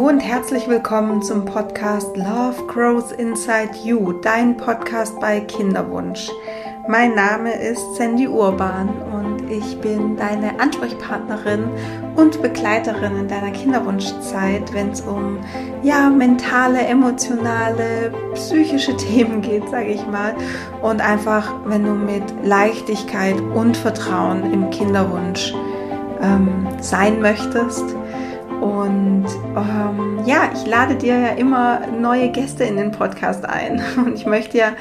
Hallo und herzlich willkommen zum Podcast Love Grows Inside You, dein Podcast bei Kinderwunsch. Mein Name ist Sandy Urban und ich bin deine Ansprechpartnerin und Begleiterin in deiner Kinderwunschzeit, wenn es um ja mentale, emotionale, psychische Themen geht, sage ich mal, und einfach, wenn du mit Leichtigkeit und Vertrauen im Kinderwunsch ähm, sein möchtest und ähm, ja, ich lade dir ja immer neue Gäste in den Podcast ein. Und ich möchte ja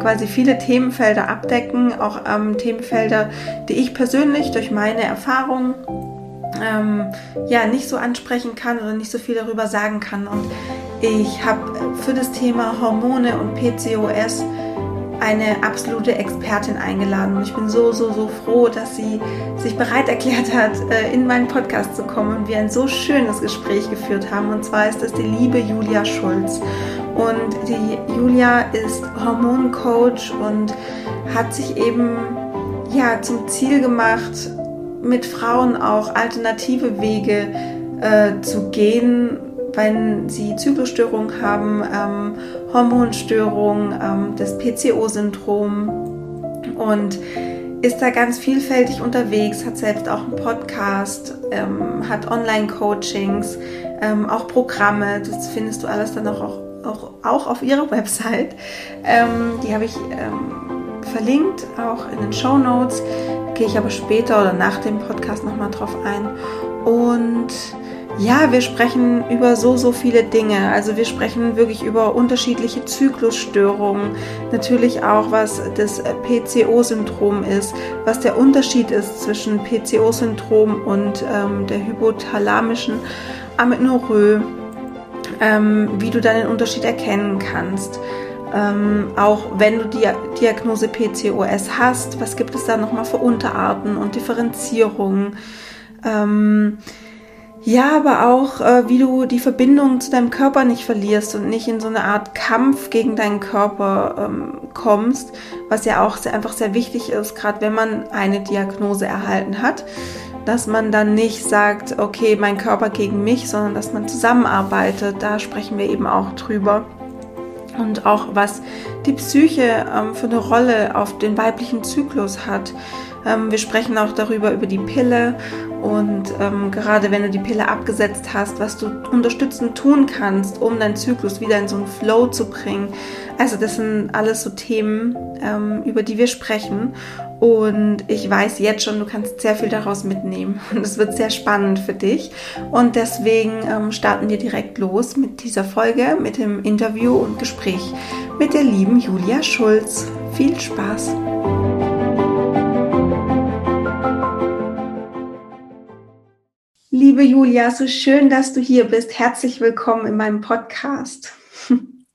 quasi viele Themenfelder abdecken, auch ähm, Themenfelder, die ich persönlich durch meine Erfahrung ähm, ja nicht so ansprechen kann oder nicht so viel darüber sagen kann. Und ich habe für das Thema Hormone und PCOS eine absolute Expertin eingeladen und ich bin so, so, so froh, dass sie sich bereit erklärt hat, äh, in meinen Podcast zu kommen und wir ein so schönes Gespräch geführt haben. Und zwar ist das die liebe Julia Schulz. Und die Julia ist Hormoncoach und hat sich eben ja zum Ziel gemacht, mit Frauen auch alternative Wege äh, zu gehen, wenn sie Zyklusstörungen haben, ähm, Hormonstörungen, ähm, das PCO-Syndrom und ist da ganz vielfältig unterwegs, hat selbst auch einen Podcast, ähm, hat Online-Coachings, ähm, auch Programme, das findest du alles dann auch, auch, auch auf ihrer Website. Ähm, die habe ich ähm, verlinkt, auch in den Show Notes. Gehe ich aber später oder nach dem Podcast nochmal drauf ein. Und ja, wir sprechen über so, so viele Dinge. Also wir sprechen wirklich über unterschiedliche Zyklusstörungen. Natürlich auch, was das PCO-Syndrom ist, was der Unterschied ist zwischen PCO-Syndrom und ähm, der hypothalamischen Amenorrhoe, ähm, wie du dann den Unterschied erkennen kannst. Ähm, auch wenn du die Diagnose PCOS hast, was gibt es da nochmal für Unterarten und Differenzierungen? Ähm, ja, aber auch, äh, wie du die Verbindung zu deinem Körper nicht verlierst und nicht in so eine Art Kampf gegen deinen Körper ähm, kommst, was ja auch sehr, einfach sehr wichtig ist, gerade wenn man eine Diagnose erhalten hat, dass man dann nicht sagt, okay, mein Körper gegen mich, sondern dass man zusammenarbeitet. Da sprechen wir eben auch drüber. Und auch was die Psyche ähm, für eine Rolle auf den weiblichen Zyklus hat. Ähm, wir sprechen auch darüber, über die Pille und ähm, gerade wenn du die Pille abgesetzt hast, was du unterstützend tun kannst, um deinen Zyklus wieder in so einen Flow zu bringen. Also das sind alles so Themen, ähm, über die wir sprechen. Und ich weiß jetzt schon, du kannst sehr viel daraus mitnehmen. Und es wird sehr spannend für dich. Und deswegen ähm, starten wir direkt los mit dieser Folge, mit dem Interview und Gespräch mit der lieben Julia Schulz. Viel Spaß! Liebe Julia, so schön, dass du hier bist. Herzlich willkommen in meinem Podcast.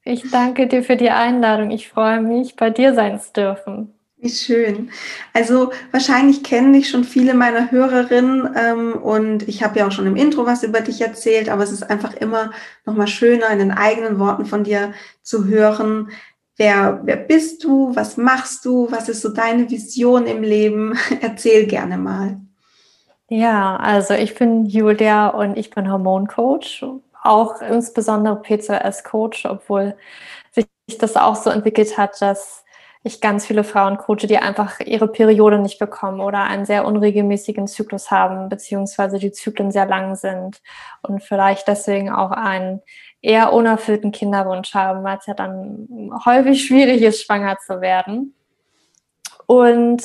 Ich danke dir für die Einladung. Ich freue mich, bei dir sein zu dürfen. Wie schön. Also wahrscheinlich kennen dich schon viele meiner Hörerinnen ähm, und ich habe ja auch schon im Intro was über dich erzählt, aber es ist einfach immer noch mal schöner, in den eigenen Worten von dir zu hören. Wer, wer bist du? Was machst du? Was ist so deine Vision im Leben? Erzähl gerne mal. Ja, also ich bin Julia und ich bin Hormoncoach, auch insbesondere PCOS-Coach, obwohl sich das auch so entwickelt hat, dass ich ganz viele Frauen coache, die einfach ihre Periode nicht bekommen oder einen sehr unregelmäßigen Zyklus haben, beziehungsweise die Zyklen sehr lang sind und vielleicht deswegen auch einen eher unerfüllten Kinderwunsch haben, weil es ja dann häufig schwierig ist, schwanger zu werden. Und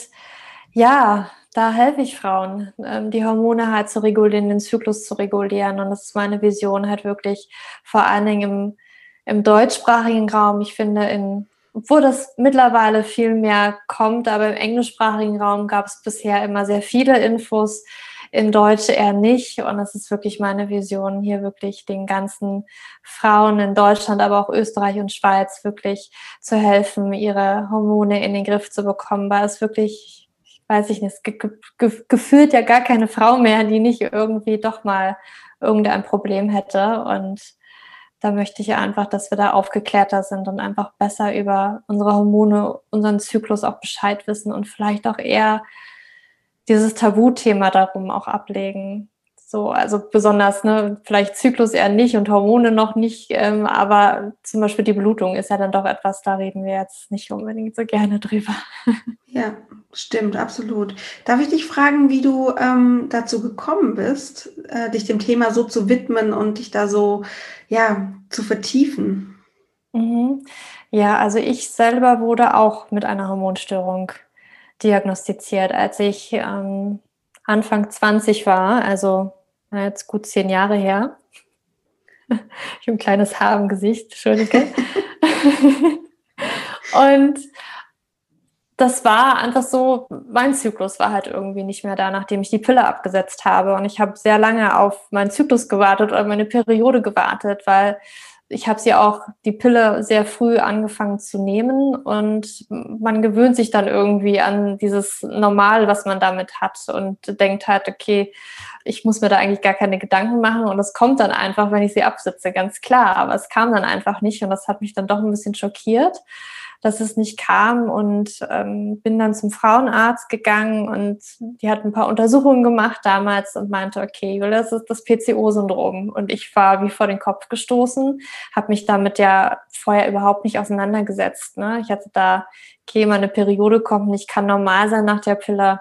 ja, da helfe ich Frauen, ähm, die Hormone halt zu regulieren, den Zyklus zu regulieren. Und das ist meine Vision halt wirklich vor allen Dingen im, im deutschsprachigen Raum. Ich finde, in, obwohl das mittlerweile viel mehr kommt, aber im englischsprachigen Raum gab es bisher immer sehr viele Infos, in Deutsch eher nicht. Und das ist wirklich meine Vision, hier wirklich den ganzen Frauen in Deutschland, aber auch Österreich und Schweiz wirklich zu helfen, ihre Hormone in den Griff zu bekommen, weil es wirklich weiß ich nicht, ge ge gefühlt ja gar keine Frau mehr, die nicht irgendwie doch mal irgendein Problem hätte. Und da möchte ich einfach, dass wir da aufgeklärter sind und einfach besser über unsere Hormone, unseren Zyklus auch Bescheid wissen und vielleicht auch eher dieses Tabuthema darum auch ablegen. So, also besonders, ne, vielleicht Zyklus eher nicht und Hormone noch nicht, ähm, aber zum Beispiel die Blutung ist ja dann doch etwas, da reden wir jetzt nicht unbedingt so gerne drüber. Ja, stimmt, absolut. Darf ich dich fragen, wie du ähm, dazu gekommen bist, äh, dich dem Thema so zu widmen und dich da so, ja, zu vertiefen? Mhm. Ja, also ich selber wurde auch mit einer Hormonstörung diagnostiziert, als ich ähm, Anfang 20 war, also jetzt gut zehn Jahre her. Ich habe ein kleines Haar im Gesicht, Entschuldige. und das war einfach so, mein Zyklus war halt irgendwie nicht mehr da, nachdem ich die Pille abgesetzt habe. Und ich habe sehr lange auf meinen Zyklus gewartet oder meine Periode gewartet, weil ich habe sie auch die Pille sehr früh angefangen zu nehmen und man gewöhnt sich dann irgendwie an dieses Normal, was man damit hat und denkt halt, okay, ich muss mir da eigentlich gar keine Gedanken machen und es kommt dann einfach, wenn ich sie absitze, ganz klar. Aber es kam dann einfach nicht und das hat mich dann doch ein bisschen schockiert dass es nicht kam und ähm, bin dann zum Frauenarzt gegangen und die hat ein paar Untersuchungen gemacht damals und meinte, okay, das ist das PCO-Syndrom. Und ich war wie vor den Kopf gestoßen, habe mich damit ja vorher überhaupt nicht auseinandergesetzt. Ne? Ich hatte da, okay, meine Periode kommt nicht, kann normal sein nach der Pille.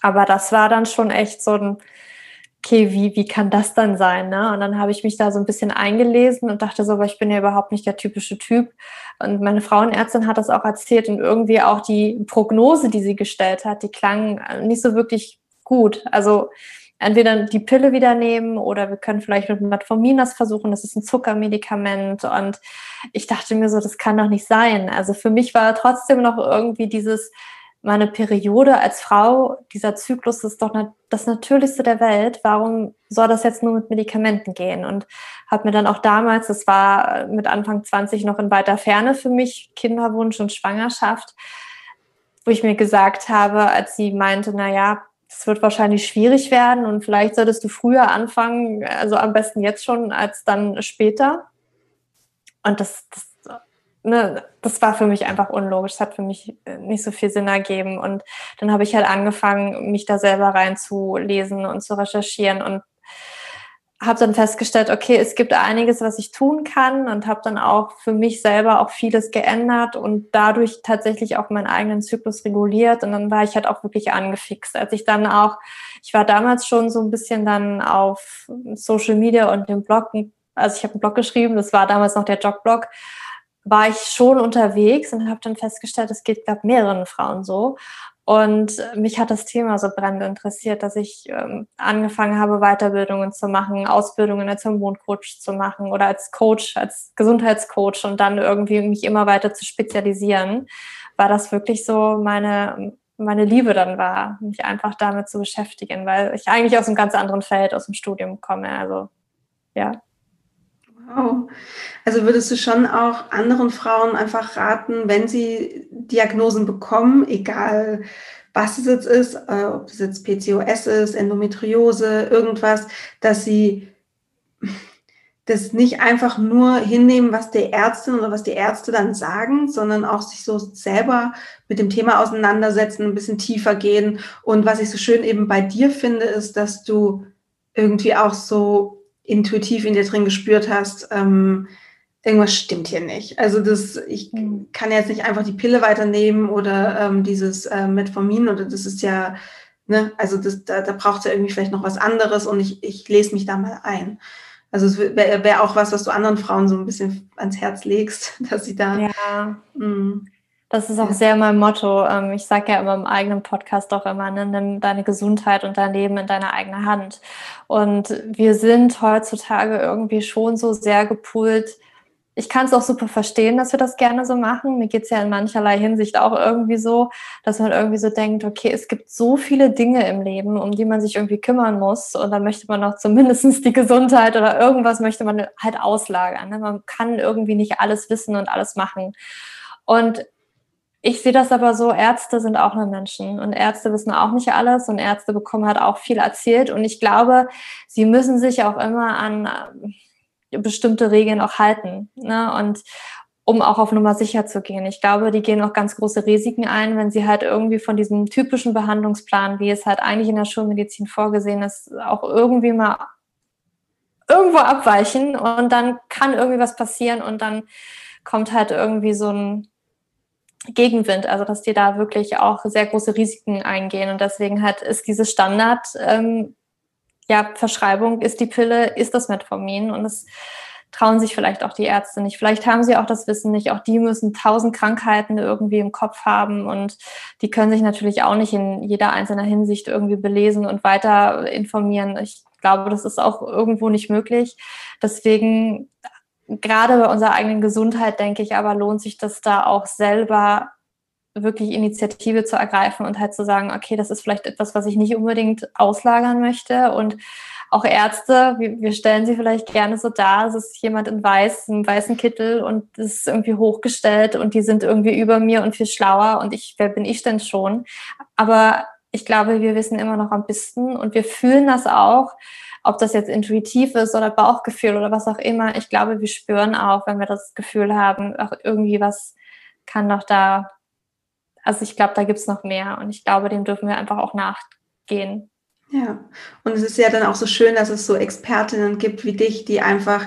Aber das war dann schon echt so ein okay, wie, wie kann das dann sein? Ne? Und dann habe ich mich da so ein bisschen eingelesen und dachte so, aber ich bin ja überhaupt nicht der typische Typ. Und meine Frauenärztin hat das auch erzählt und irgendwie auch die Prognose, die sie gestellt hat, die klang nicht so wirklich gut. Also entweder die Pille wieder nehmen oder wir können vielleicht mit Metformin das versuchen. Das ist ein Zuckermedikament. Und ich dachte mir so, das kann doch nicht sein. Also für mich war trotzdem noch irgendwie dieses, meine Periode als Frau, dieser Zyklus ist doch das Natürlichste der Welt. Warum soll das jetzt nur mit Medikamenten gehen? Und habe mir dann auch damals, das war mit Anfang 20 noch in weiter Ferne für mich, Kinderwunsch und Schwangerschaft, wo ich mir gesagt habe, als sie meinte, na ja, es wird wahrscheinlich schwierig werden und vielleicht solltest du früher anfangen, also am besten jetzt schon als dann später. Und das, das ne, das war für mich einfach unlogisch. Es hat für mich äh, nicht so viel Sinn ergeben. Und dann habe ich halt angefangen, mich da selber reinzulesen und zu recherchieren und habe dann festgestellt, okay, es gibt einiges, was ich tun kann und habe dann auch für mich selber auch vieles geändert und dadurch tatsächlich auch meinen eigenen Zyklus reguliert und dann war ich halt auch wirklich angefixt. Als ich dann auch, ich war damals schon so ein bisschen dann auf Social Media und dem Blog, also ich habe einen Blog geschrieben, das war damals noch der Jogblog war ich schon unterwegs und habe dann festgestellt, es geht, glaube mehreren Frauen so. Und mich hat das Thema so brennend interessiert, dass ich ähm, angefangen habe, Weiterbildungen zu machen, Ausbildungen als Hormoncoach zu machen oder als Coach, als Gesundheitscoach und dann irgendwie mich immer weiter zu spezialisieren, war das wirklich so meine, meine Liebe dann war, mich einfach damit zu beschäftigen, weil ich eigentlich aus einem ganz anderen Feld, aus dem Studium komme. Also ja. Wow. Also würdest du schon auch anderen Frauen einfach raten, wenn sie Diagnosen bekommen, egal was es jetzt ist, äh, ob es jetzt PCOS ist, Endometriose, irgendwas, dass sie das nicht einfach nur hinnehmen, was der Ärztin oder was die Ärzte dann sagen, sondern auch sich so selber mit dem Thema auseinandersetzen, ein bisschen tiefer gehen. Und was ich so schön eben bei dir finde, ist, dass du irgendwie auch so intuitiv in dir drin gespürt hast, ähm, irgendwas stimmt hier nicht. Also das, ich mhm. kann jetzt nicht einfach die Pille weiternehmen oder ähm, dieses äh, Metformin oder das ist ja, ne, also das, da, da braucht es ja irgendwie vielleicht noch was anderes und ich, ich lese mich da mal ein. Also es wäre wär auch was, was du anderen Frauen so ein bisschen ans Herz legst, dass sie da. Ja. Mh, mm, das ist auch sehr mein Motto. Ähm, ich sage ja immer im eigenen Podcast auch immer, ne, nimm deine Gesundheit und dein Leben in deine eigene Hand. Und wir sind heutzutage irgendwie schon so sehr gepoolt. Ich kann es auch super verstehen, dass wir das gerne so machen. Mir geht es ja in mancherlei Hinsicht auch irgendwie so, dass man irgendwie so denkt, okay, es gibt so viele Dinge im Leben, um die man sich irgendwie kümmern muss. Und da möchte man auch zumindest die Gesundheit oder irgendwas möchte man halt auslagern. Ne? Man kann irgendwie nicht alles wissen und alles machen. Und ich sehe das aber so, Ärzte sind auch nur Menschen und Ärzte wissen auch nicht alles und Ärzte bekommen halt auch viel erzählt und ich glaube, sie müssen sich auch immer an äh, bestimmte Regeln auch halten. Ne? Und um auch auf Nummer sicher zu gehen. Ich glaube, die gehen auch ganz große Risiken ein, wenn sie halt irgendwie von diesem typischen Behandlungsplan, wie es halt eigentlich in der Schulmedizin vorgesehen ist, auch irgendwie mal irgendwo abweichen und dann kann irgendwie was passieren und dann kommt halt irgendwie so ein Gegenwind, also dass die da wirklich auch sehr große Risiken eingehen und deswegen halt ist diese Standard ähm, ja Verschreibung ist die Pille ist das Metformin und es trauen sich vielleicht auch die Ärzte nicht. Vielleicht haben sie auch das Wissen nicht. Auch die müssen tausend Krankheiten irgendwie im Kopf haben und die können sich natürlich auch nicht in jeder einzelnen Hinsicht irgendwie belesen und weiter informieren. Ich glaube, das ist auch irgendwo nicht möglich. Deswegen, gerade bei unserer eigenen Gesundheit, denke ich, aber lohnt sich das da auch selber wirklich Initiative zu ergreifen und halt zu sagen, okay, das ist vielleicht etwas, was ich nicht unbedingt auslagern möchte und auch Ärzte, wir, stellen sie vielleicht gerne so dar, es ist jemand in weiß, im weißen Kittel und ist irgendwie hochgestellt und die sind irgendwie über mir und viel schlauer und ich, wer bin ich denn schon? Aber ich glaube, wir wissen immer noch am besten und wir fühlen das auch, ob das jetzt intuitiv ist oder Bauchgefühl oder was auch immer. Ich glaube, wir spüren auch, wenn wir das Gefühl haben, auch irgendwie was kann doch da, also ich glaube, da gibt es noch mehr und ich glaube, dem dürfen wir einfach auch nachgehen. Ja, und es ist ja dann auch so schön, dass es so Expertinnen gibt wie dich, die einfach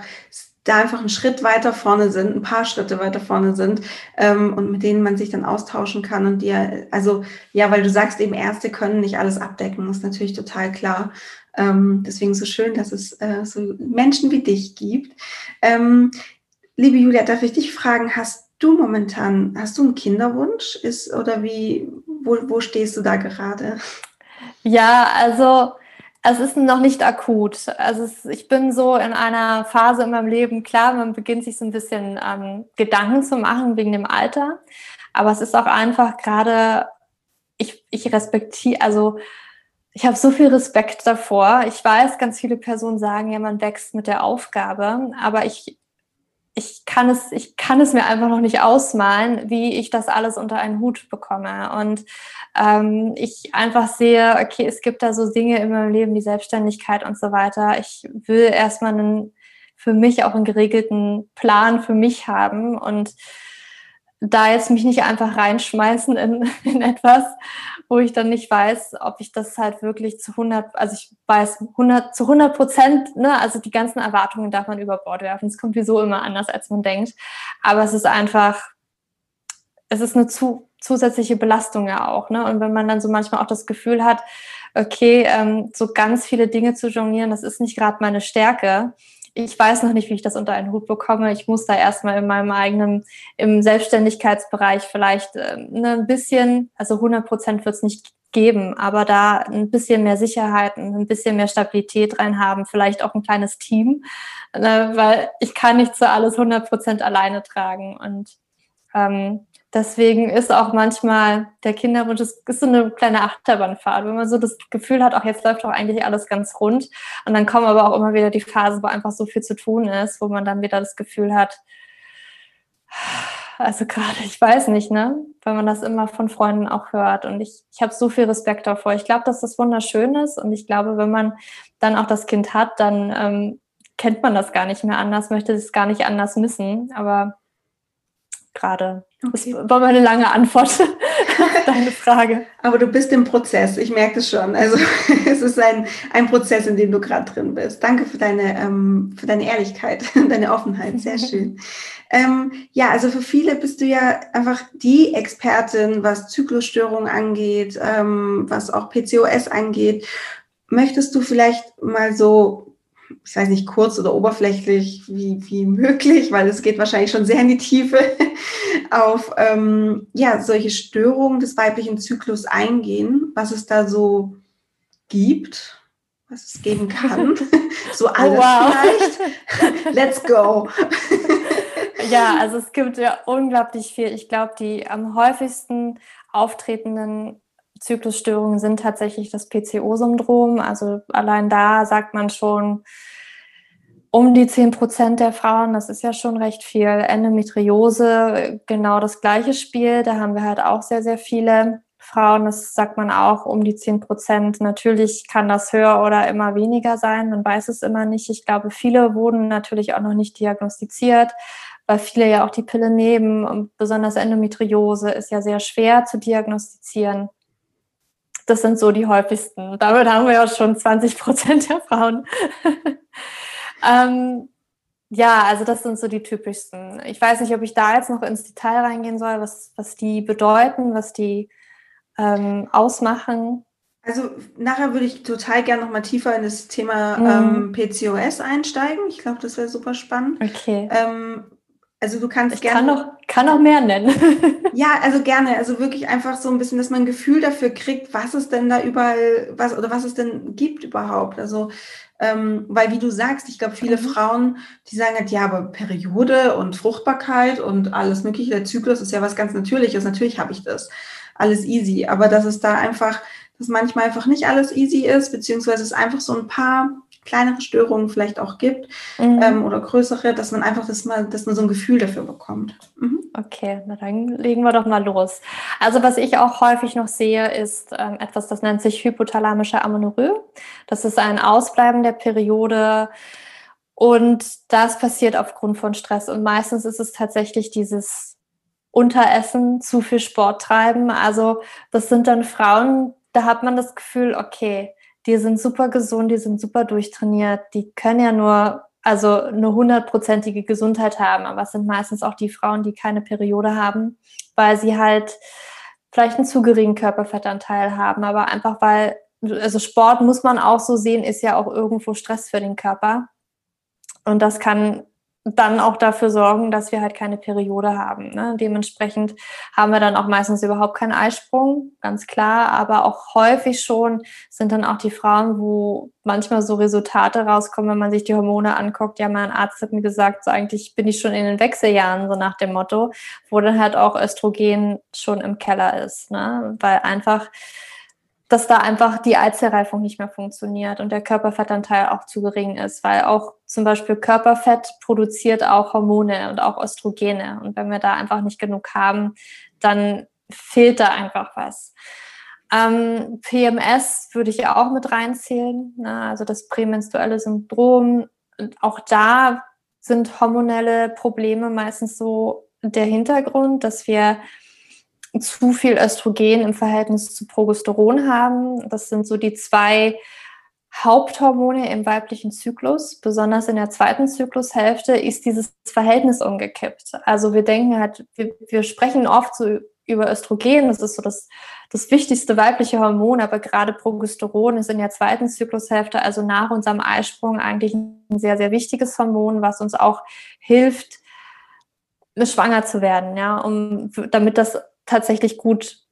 da einfach einen Schritt weiter vorne sind, ein paar Schritte weiter vorne sind ähm, und mit denen man sich dann austauschen kann und die, also ja, weil du sagst eben, Ärzte können nicht alles abdecken, ist natürlich total klar. Ähm, deswegen so schön, dass es äh, so Menschen wie dich gibt. Ähm, liebe Julia, darf ich dich fragen, hast du momentan, hast du einen Kinderwunsch? Ist, oder wie, wo, wo stehst du da gerade? Ja, also es ist noch nicht akut. Also es, ich bin so in einer Phase in meinem Leben, klar, man beginnt sich so ein bisschen ähm, Gedanken zu machen wegen dem Alter. Aber es ist auch einfach gerade, ich, ich respektiere, also ich habe so viel Respekt davor. Ich weiß, ganz viele Personen sagen, ja, man wächst mit der Aufgabe, aber ich ich kann es, ich kann es mir einfach noch nicht ausmalen, wie ich das alles unter einen Hut bekomme. Und ähm, ich einfach sehe, okay, es gibt da so Dinge in meinem Leben, die Selbstständigkeit und so weiter. Ich will erstmal einen, für mich auch einen geregelten Plan für mich haben und da jetzt mich nicht einfach reinschmeißen in, in etwas, wo ich dann nicht weiß, ob ich das halt wirklich zu 100, also ich weiß 100, zu 100 Prozent, ne, also die ganzen Erwartungen darf man über Bord werfen. Es kommt wieso immer anders, als man denkt. Aber es ist einfach, es ist eine zu, zusätzliche Belastung ja auch, ne, und wenn man dann so manchmal auch das Gefühl hat, okay, ähm, so ganz viele Dinge zu jonglieren, das ist nicht gerade meine Stärke, ich weiß noch nicht, wie ich das unter einen Hut bekomme. Ich muss da erstmal in meinem eigenen, im Selbstständigkeitsbereich vielleicht äh, ein bisschen, also 100 Prozent wird es nicht geben, aber da ein bisschen mehr Sicherheit, ein bisschen mehr Stabilität rein haben, vielleicht auch ein kleines Team, ne, weil ich kann nicht so alles 100 Prozent alleine tragen und ähm, Deswegen ist auch manchmal der Kinderwunsch, es ist so eine kleine Achterbahnfahrt, wenn man so das Gefühl hat, auch jetzt läuft doch eigentlich alles ganz rund. Und dann kommen aber auch immer wieder die Phasen, wo einfach so viel zu tun ist, wo man dann wieder das Gefühl hat, also gerade, ich weiß nicht, ne? Weil man das immer von Freunden auch hört. Und ich, ich habe so viel Respekt davor. Ich glaube, dass das wunderschön ist. Und ich glaube, wenn man dann auch das Kind hat, dann ähm, kennt man das gar nicht mehr anders, möchte es gar nicht anders missen. Aber gerade. Okay. Das war meine lange Antwort auf deine Frage. Aber du bist im Prozess, ich merke es schon. Also es ist ein, ein Prozess, in dem du gerade drin bist. Danke für deine, ähm, für deine Ehrlichkeit, deine Offenheit. Sehr schön. ähm, ja, also für viele bist du ja einfach die Expertin, was Zyklusstörungen angeht, ähm, was auch PCOS angeht. Möchtest du vielleicht mal so ich weiß nicht, kurz oder oberflächlich wie, wie möglich, weil es geht wahrscheinlich schon sehr in die Tiefe, auf ähm, ja, solche Störungen des weiblichen Zyklus eingehen, was es da so gibt, was es geben kann. so oh, alles oh, wow. vielleicht. Let's go. ja, also es gibt ja unglaublich viel. Ich glaube, die am häufigsten auftretenden Zyklusstörungen sind tatsächlich das PCO-Syndrom. Also allein da sagt man schon, um die 10 Prozent der Frauen, das ist ja schon recht viel. Endometriose, genau das gleiche Spiel. Da haben wir halt auch sehr, sehr viele Frauen. Das sagt man auch um die 10 Prozent. Natürlich kann das höher oder immer weniger sein. Man weiß es immer nicht. Ich glaube, viele wurden natürlich auch noch nicht diagnostiziert weil viele ja auch die Pille nehmen und besonders Endometriose ist ja sehr schwer zu diagnostizieren. Das sind so die häufigsten. Damit haben wir ja schon 20 Prozent der Frauen. ähm, ja, also das sind so die typischsten. Ich weiß nicht, ob ich da jetzt noch ins Detail reingehen soll, was, was die bedeuten, was die ähm, ausmachen. Also nachher würde ich total gerne noch mal tiefer in das Thema mhm. ähm, PCOS einsteigen. Ich glaube, das wäre super spannend. Okay. Ähm, also du kannst ich gerne. Kann noch, kann noch mehr nennen. ja, also gerne. Also wirklich einfach so ein bisschen, dass man ein Gefühl dafür kriegt, was es denn da überall, was oder was es denn gibt überhaupt. Also ähm, weil wie du sagst, ich glaube, viele mhm. Frauen, die sagen halt, ja, aber Periode und Fruchtbarkeit und alles mögliche, der Zyklus ist ja was ganz Natürliches. Natürlich habe ich das. Alles easy. Aber dass es da einfach, dass manchmal einfach nicht alles easy ist, beziehungsweise es einfach so ein paar kleinere Störungen vielleicht auch gibt mhm. ähm, oder größere, dass man einfach das mal, dass man so ein Gefühl dafür bekommt. Mhm. Okay, na dann legen wir doch mal los. Also was ich auch häufig noch sehe, ist ähm, etwas, das nennt sich hypothalamische Amenorrhoe. Das ist ein Ausbleiben der Periode und das passiert aufgrund von Stress und meistens ist es tatsächlich dieses Unteressen, zu viel Sport treiben. Also das sind dann Frauen, da hat man das Gefühl, okay, die sind super gesund, die sind super durchtrainiert, die können ja nur, also eine hundertprozentige Gesundheit haben, aber es sind meistens auch die Frauen, die keine Periode haben, weil sie halt vielleicht einen zu geringen Körperfettanteil haben, aber einfach weil, also Sport muss man auch so sehen, ist ja auch irgendwo Stress für den Körper. Und das kann dann auch dafür sorgen, dass wir halt keine Periode haben. Ne? Dementsprechend haben wir dann auch meistens überhaupt keinen Eisprung, ganz klar. Aber auch häufig schon sind dann auch die Frauen, wo manchmal so Resultate rauskommen, wenn man sich die Hormone anguckt. Ja, mein Arzt hat mir gesagt, so eigentlich bin ich schon in den Wechseljahren, so nach dem Motto, wo dann halt auch Östrogen schon im Keller ist. Ne? Weil einfach dass da einfach die Eizellreifung nicht mehr funktioniert und der Körperfettanteil auch zu gering ist, weil auch zum Beispiel Körperfett produziert auch Hormone und auch Östrogene. Und wenn wir da einfach nicht genug haben, dann fehlt da einfach was. Ähm, PMS würde ich auch mit reinzählen, ne? also das prämenstruelle Syndrom. Auch da sind hormonelle Probleme meistens so der Hintergrund, dass wir zu viel Östrogen im Verhältnis zu Progesteron haben. Das sind so die zwei Haupthormone im weiblichen Zyklus. Besonders in der zweiten Zyklushälfte ist dieses Verhältnis umgekippt. Also wir denken halt, wir, wir sprechen oft so über Östrogen, das ist so das, das wichtigste weibliche Hormon, aber gerade Progesteron ist in der zweiten Zyklushälfte, also nach unserem Eisprung, eigentlich ein sehr, sehr wichtiges Hormon, was uns auch hilft, schwanger zu werden, ja, um, damit das tatsächlich gut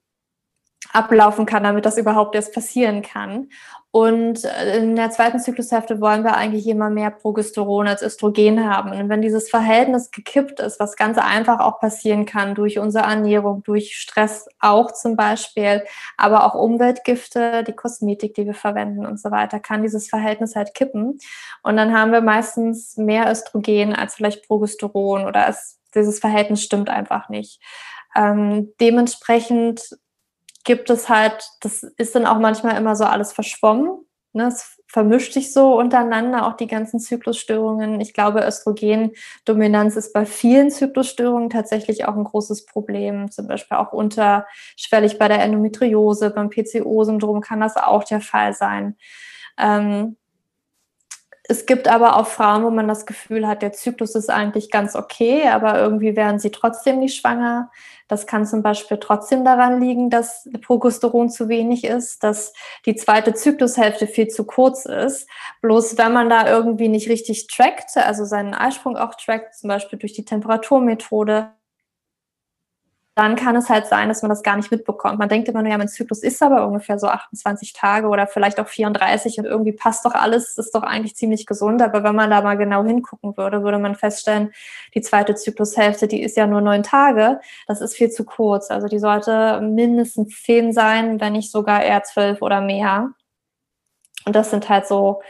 ablaufen kann, damit das überhaupt erst passieren kann. Und äh, in der zweiten Zyklushälfte wollen wir eigentlich immer mehr Progesteron als Östrogen haben. Und wenn dieses Verhältnis gekippt ist, was ganz einfach auch passieren kann durch unsere Ernährung, durch Stress auch zum Beispiel, aber auch Umweltgifte, die Kosmetik, die wir verwenden und so weiter, kann dieses Verhältnis halt kippen. Und dann haben wir meistens mehr Östrogen als vielleicht Progesteron oder es, dieses Verhältnis stimmt einfach nicht. Ähm, dementsprechend gibt es halt, das ist dann auch manchmal immer so alles verschwommen. Ne? Es vermischt sich so untereinander, auch die ganzen Zyklusstörungen. Ich glaube, Östrogendominanz ist bei vielen Zyklusstörungen tatsächlich auch ein großes Problem. Zum Beispiel auch unterschwellig bei der Endometriose, beim PCO-Syndrom kann das auch der Fall sein. Ähm, es gibt aber auch Frauen, wo man das Gefühl hat, der Zyklus ist eigentlich ganz okay, aber irgendwie werden sie trotzdem nicht schwanger. Das kann zum Beispiel trotzdem daran liegen, dass Progesteron zu wenig ist, dass die zweite Zyklushälfte viel zu kurz ist. Bloß wenn man da irgendwie nicht richtig trackt, also seinen Eisprung auch trackt, zum Beispiel durch die Temperaturmethode, dann kann es halt sein, dass man das gar nicht mitbekommt. Man denkt immer nur, ja, mein Zyklus ist aber ungefähr so 28 Tage oder vielleicht auch 34 und irgendwie passt doch alles, ist doch eigentlich ziemlich gesund. Aber wenn man da mal genau hingucken würde, würde man feststellen, die zweite Zyklushälfte, die ist ja nur neun Tage. Das ist viel zu kurz. Also die sollte mindestens zehn sein, wenn nicht sogar eher zwölf oder mehr. Und das sind halt so,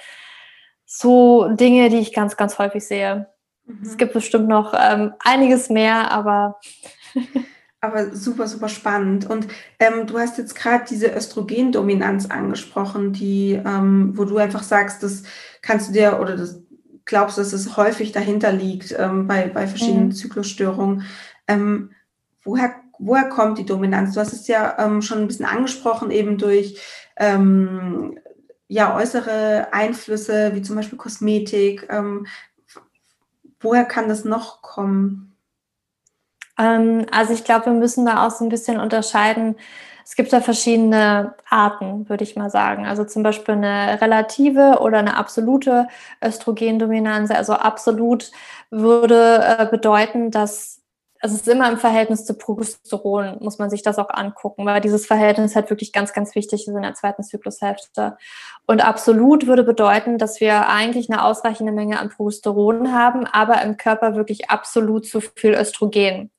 so Dinge, die ich ganz, ganz häufig sehe. Mhm. Es gibt bestimmt noch ähm, einiges mehr, aber Aber super, super spannend. Und ähm, du hast jetzt gerade diese Östrogendominanz angesprochen, die, ähm, wo du einfach sagst, das kannst du dir oder das glaubst, dass es häufig dahinter liegt ähm, bei, bei verschiedenen mhm. Zyklusstörungen. Ähm, woher, woher kommt die Dominanz? Du hast es ja ähm, schon ein bisschen angesprochen, eben durch ähm, ja, äußere Einflüsse, wie zum Beispiel Kosmetik. Woher kann das noch kommen? Ähm, also ich glaube, wir müssen da auch so ein bisschen unterscheiden. Es gibt da verschiedene Arten, würde ich mal sagen. Also zum Beispiel eine relative oder eine absolute Östrogendominanz. Also absolut würde äh, bedeuten, dass also es ist immer im Verhältnis zu Progesteron, muss man sich das auch angucken, weil dieses Verhältnis halt wirklich ganz, ganz wichtig ist in der zweiten Zyklushälfte. Und absolut würde bedeuten, dass wir eigentlich eine ausreichende Menge an Progesteron haben, aber im Körper wirklich absolut zu viel Östrogen.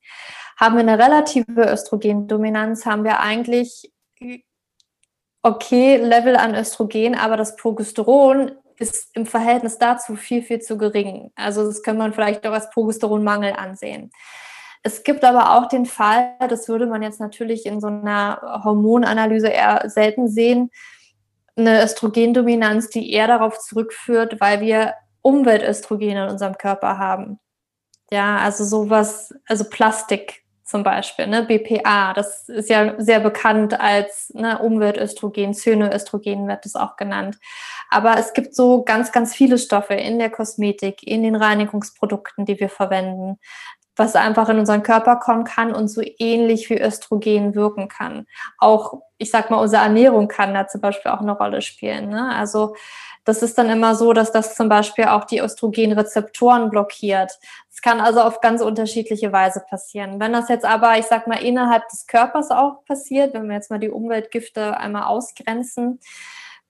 Haben wir eine relative Östrogendominanz, haben wir eigentlich okay Level an Östrogen, aber das Progesteron ist im Verhältnis dazu viel, viel zu gering. Also das kann man vielleicht auch als Progesteronmangel ansehen. Es gibt aber auch den Fall, das würde man jetzt natürlich in so einer Hormonanalyse eher selten sehen, eine Östrogendominanz, die eher darauf zurückführt, weil wir Umweltöstrogene in unserem Körper haben. Ja, also sowas, also Plastik zum Beispiel, ne, BPA, das ist ja sehr bekannt als ne, Umweltöstrogen, Zynoöstrogen wird das auch genannt. Aber es gibt so ganz, ganz viele Stoffe in der Kosmetik, in den Reinigungsprodukten, die wir verwenden, was einfach in unseren Körper kommen kann und so ähnlich wie Östrogen wirken kann. Auch, ich sag mal, unsere Ernährung kann da zum Beispiel auch eine Rolle spielen. Ne? Also das ist dann immer so, dass das zum Beispiel auch die Östrogenrezeptoren blockiert. Es kann also auf ganz unterschiedliche Weise passieren. Wenn das jetzt aber, ich sag mal, innerhalb des Körpers auch passiert, wenn wir jetzt mal die Umweltgifte einmal ausgrenzen,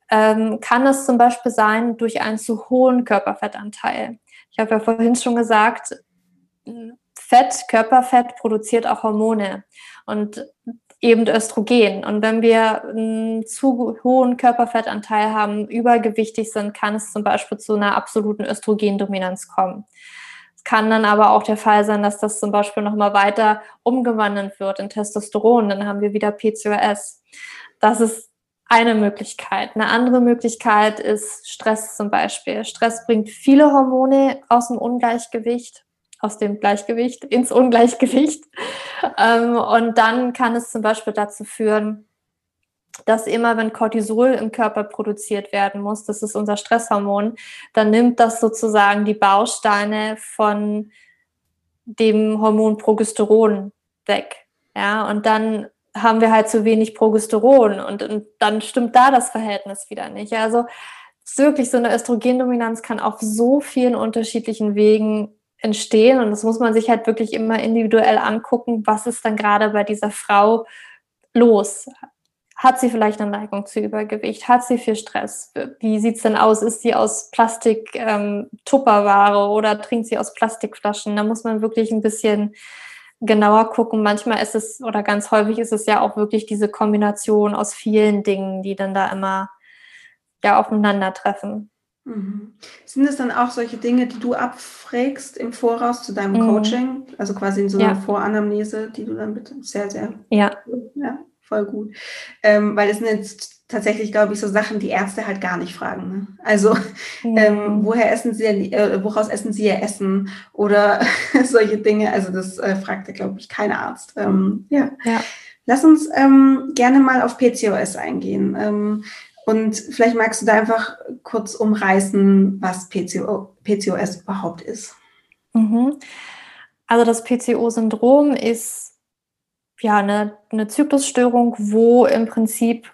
ähm, kann es zum Beispiel sein durch einen zu hohen Körperfettanteil. Ich habe ja vorhin schon gesagt, Fett, Körperfett produziert auch Hormone und eben Östrogen. Und wenn wir einen zu hohen Körperfettanteil haben, übergewichtig sind, kann es zum Beispiel zu einer absoluten Östrogendominanz kommen. Es kann dann aber auch der Fall sein, dass das zum Beispiel nochmal weiter umgewandelt wird in Testosteron. Dann haben wir wieder PCOS. Das ist eine Möglichkeit. Eine andere Möglichkeit ist Stress zum Beispiel. Stress bringt viele Hormone aus dem Ungleichgewicht aus dem Gleichgewicht ins Ungleichgewicht. Ähm, und dann kann es zum Beispiel dazu führen, dass immer, wenn Cortisol im Körper produziert werden muss, das ist unser Stresshormon, dann nimmt das sozusagen die Bausteine von dem Hormon Progesteron weg. Ja, und dann haben wir halt zu wenig Progesteron und, und dann stimmt da das Verhältnis wieder nicht. Also wirklich so eine Östrogendominanz kann auf so vielen unterschiedlichen Wegen entstehen. Und das muss man sich halt wirklich immer individuell angucken, was ist dann gerade bei dieser Frau los. Hat sie vielleicht eine Neigung zu Übergewicht? Hat sie viel Stress? Wie sieht es denn aus? Ist sie aus Plastik ähm, Tupperware oder trinkt sie aus Plastikflaschen? Da muss man wirklich ein bisschen genauer gucken. Manchmal ist es oder ganz häufig ist es ja auch wirklich diese Kombination aus vielen Dingen, die dann da immer ja aufeinandertreffen. Mhm. Sind es dann auch solche Dinge, die du abfragst im Voraus zu deinem mhm. Coaching? Also quasi in so einer ja. Voranamnese, die du dann bitte sehr, sehr. Ja. Ja, voll gut. Ähm, weil es sind jetzt tatsächlich, glaube ich, so Sachen, die Ärzte halt gar nicht fragen. Ne? Also, mhm. ähm, woher essen sie, äh, woraus essen sie ihr Essen oder solche Dinge? Also, das äh, fragt, glaube ich, kein Arzt. Ähm, ja. ja. Lass uns ähm, gerne mal auf PCOS eingehen. Ähm, und vielleicht magst du da einfach kurz umreißen, was PCO, PCOS überhaupt ist. Mhm. Also das PCO-Syndrom ist ja eine, eine Zyklusstörung, wo im Prinzip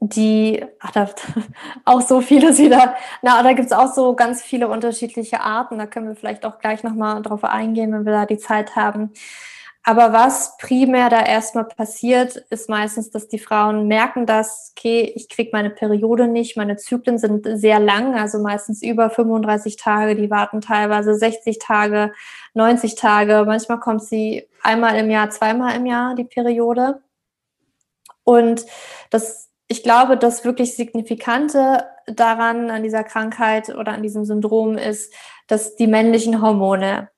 die, ach, da auch so vieles wieder, na, da gibt es auch so ganz viele unterschiedliche Arten, da können wir vielleicht auch gleich nochmal drauf eingehen, wenn wir da die Zeit haben. Aber was primär da erstmal passiert, ist meistens, dass die Frauen merken, dass, okay, ich kriege meine Periode nicht, meine Zyklen sind sehr lang, also meistens über 35 Tage, die warten teilweise 60 Tage, 90 Tage, manchmal kommt sie einmal im Jahr, zweimal im Jahr, die Periode. Und das, ich glaube, das wirklich Signifikante daran, an dieser Krankheit oder an diesem Syndrom ist, dass die männlichen Hormone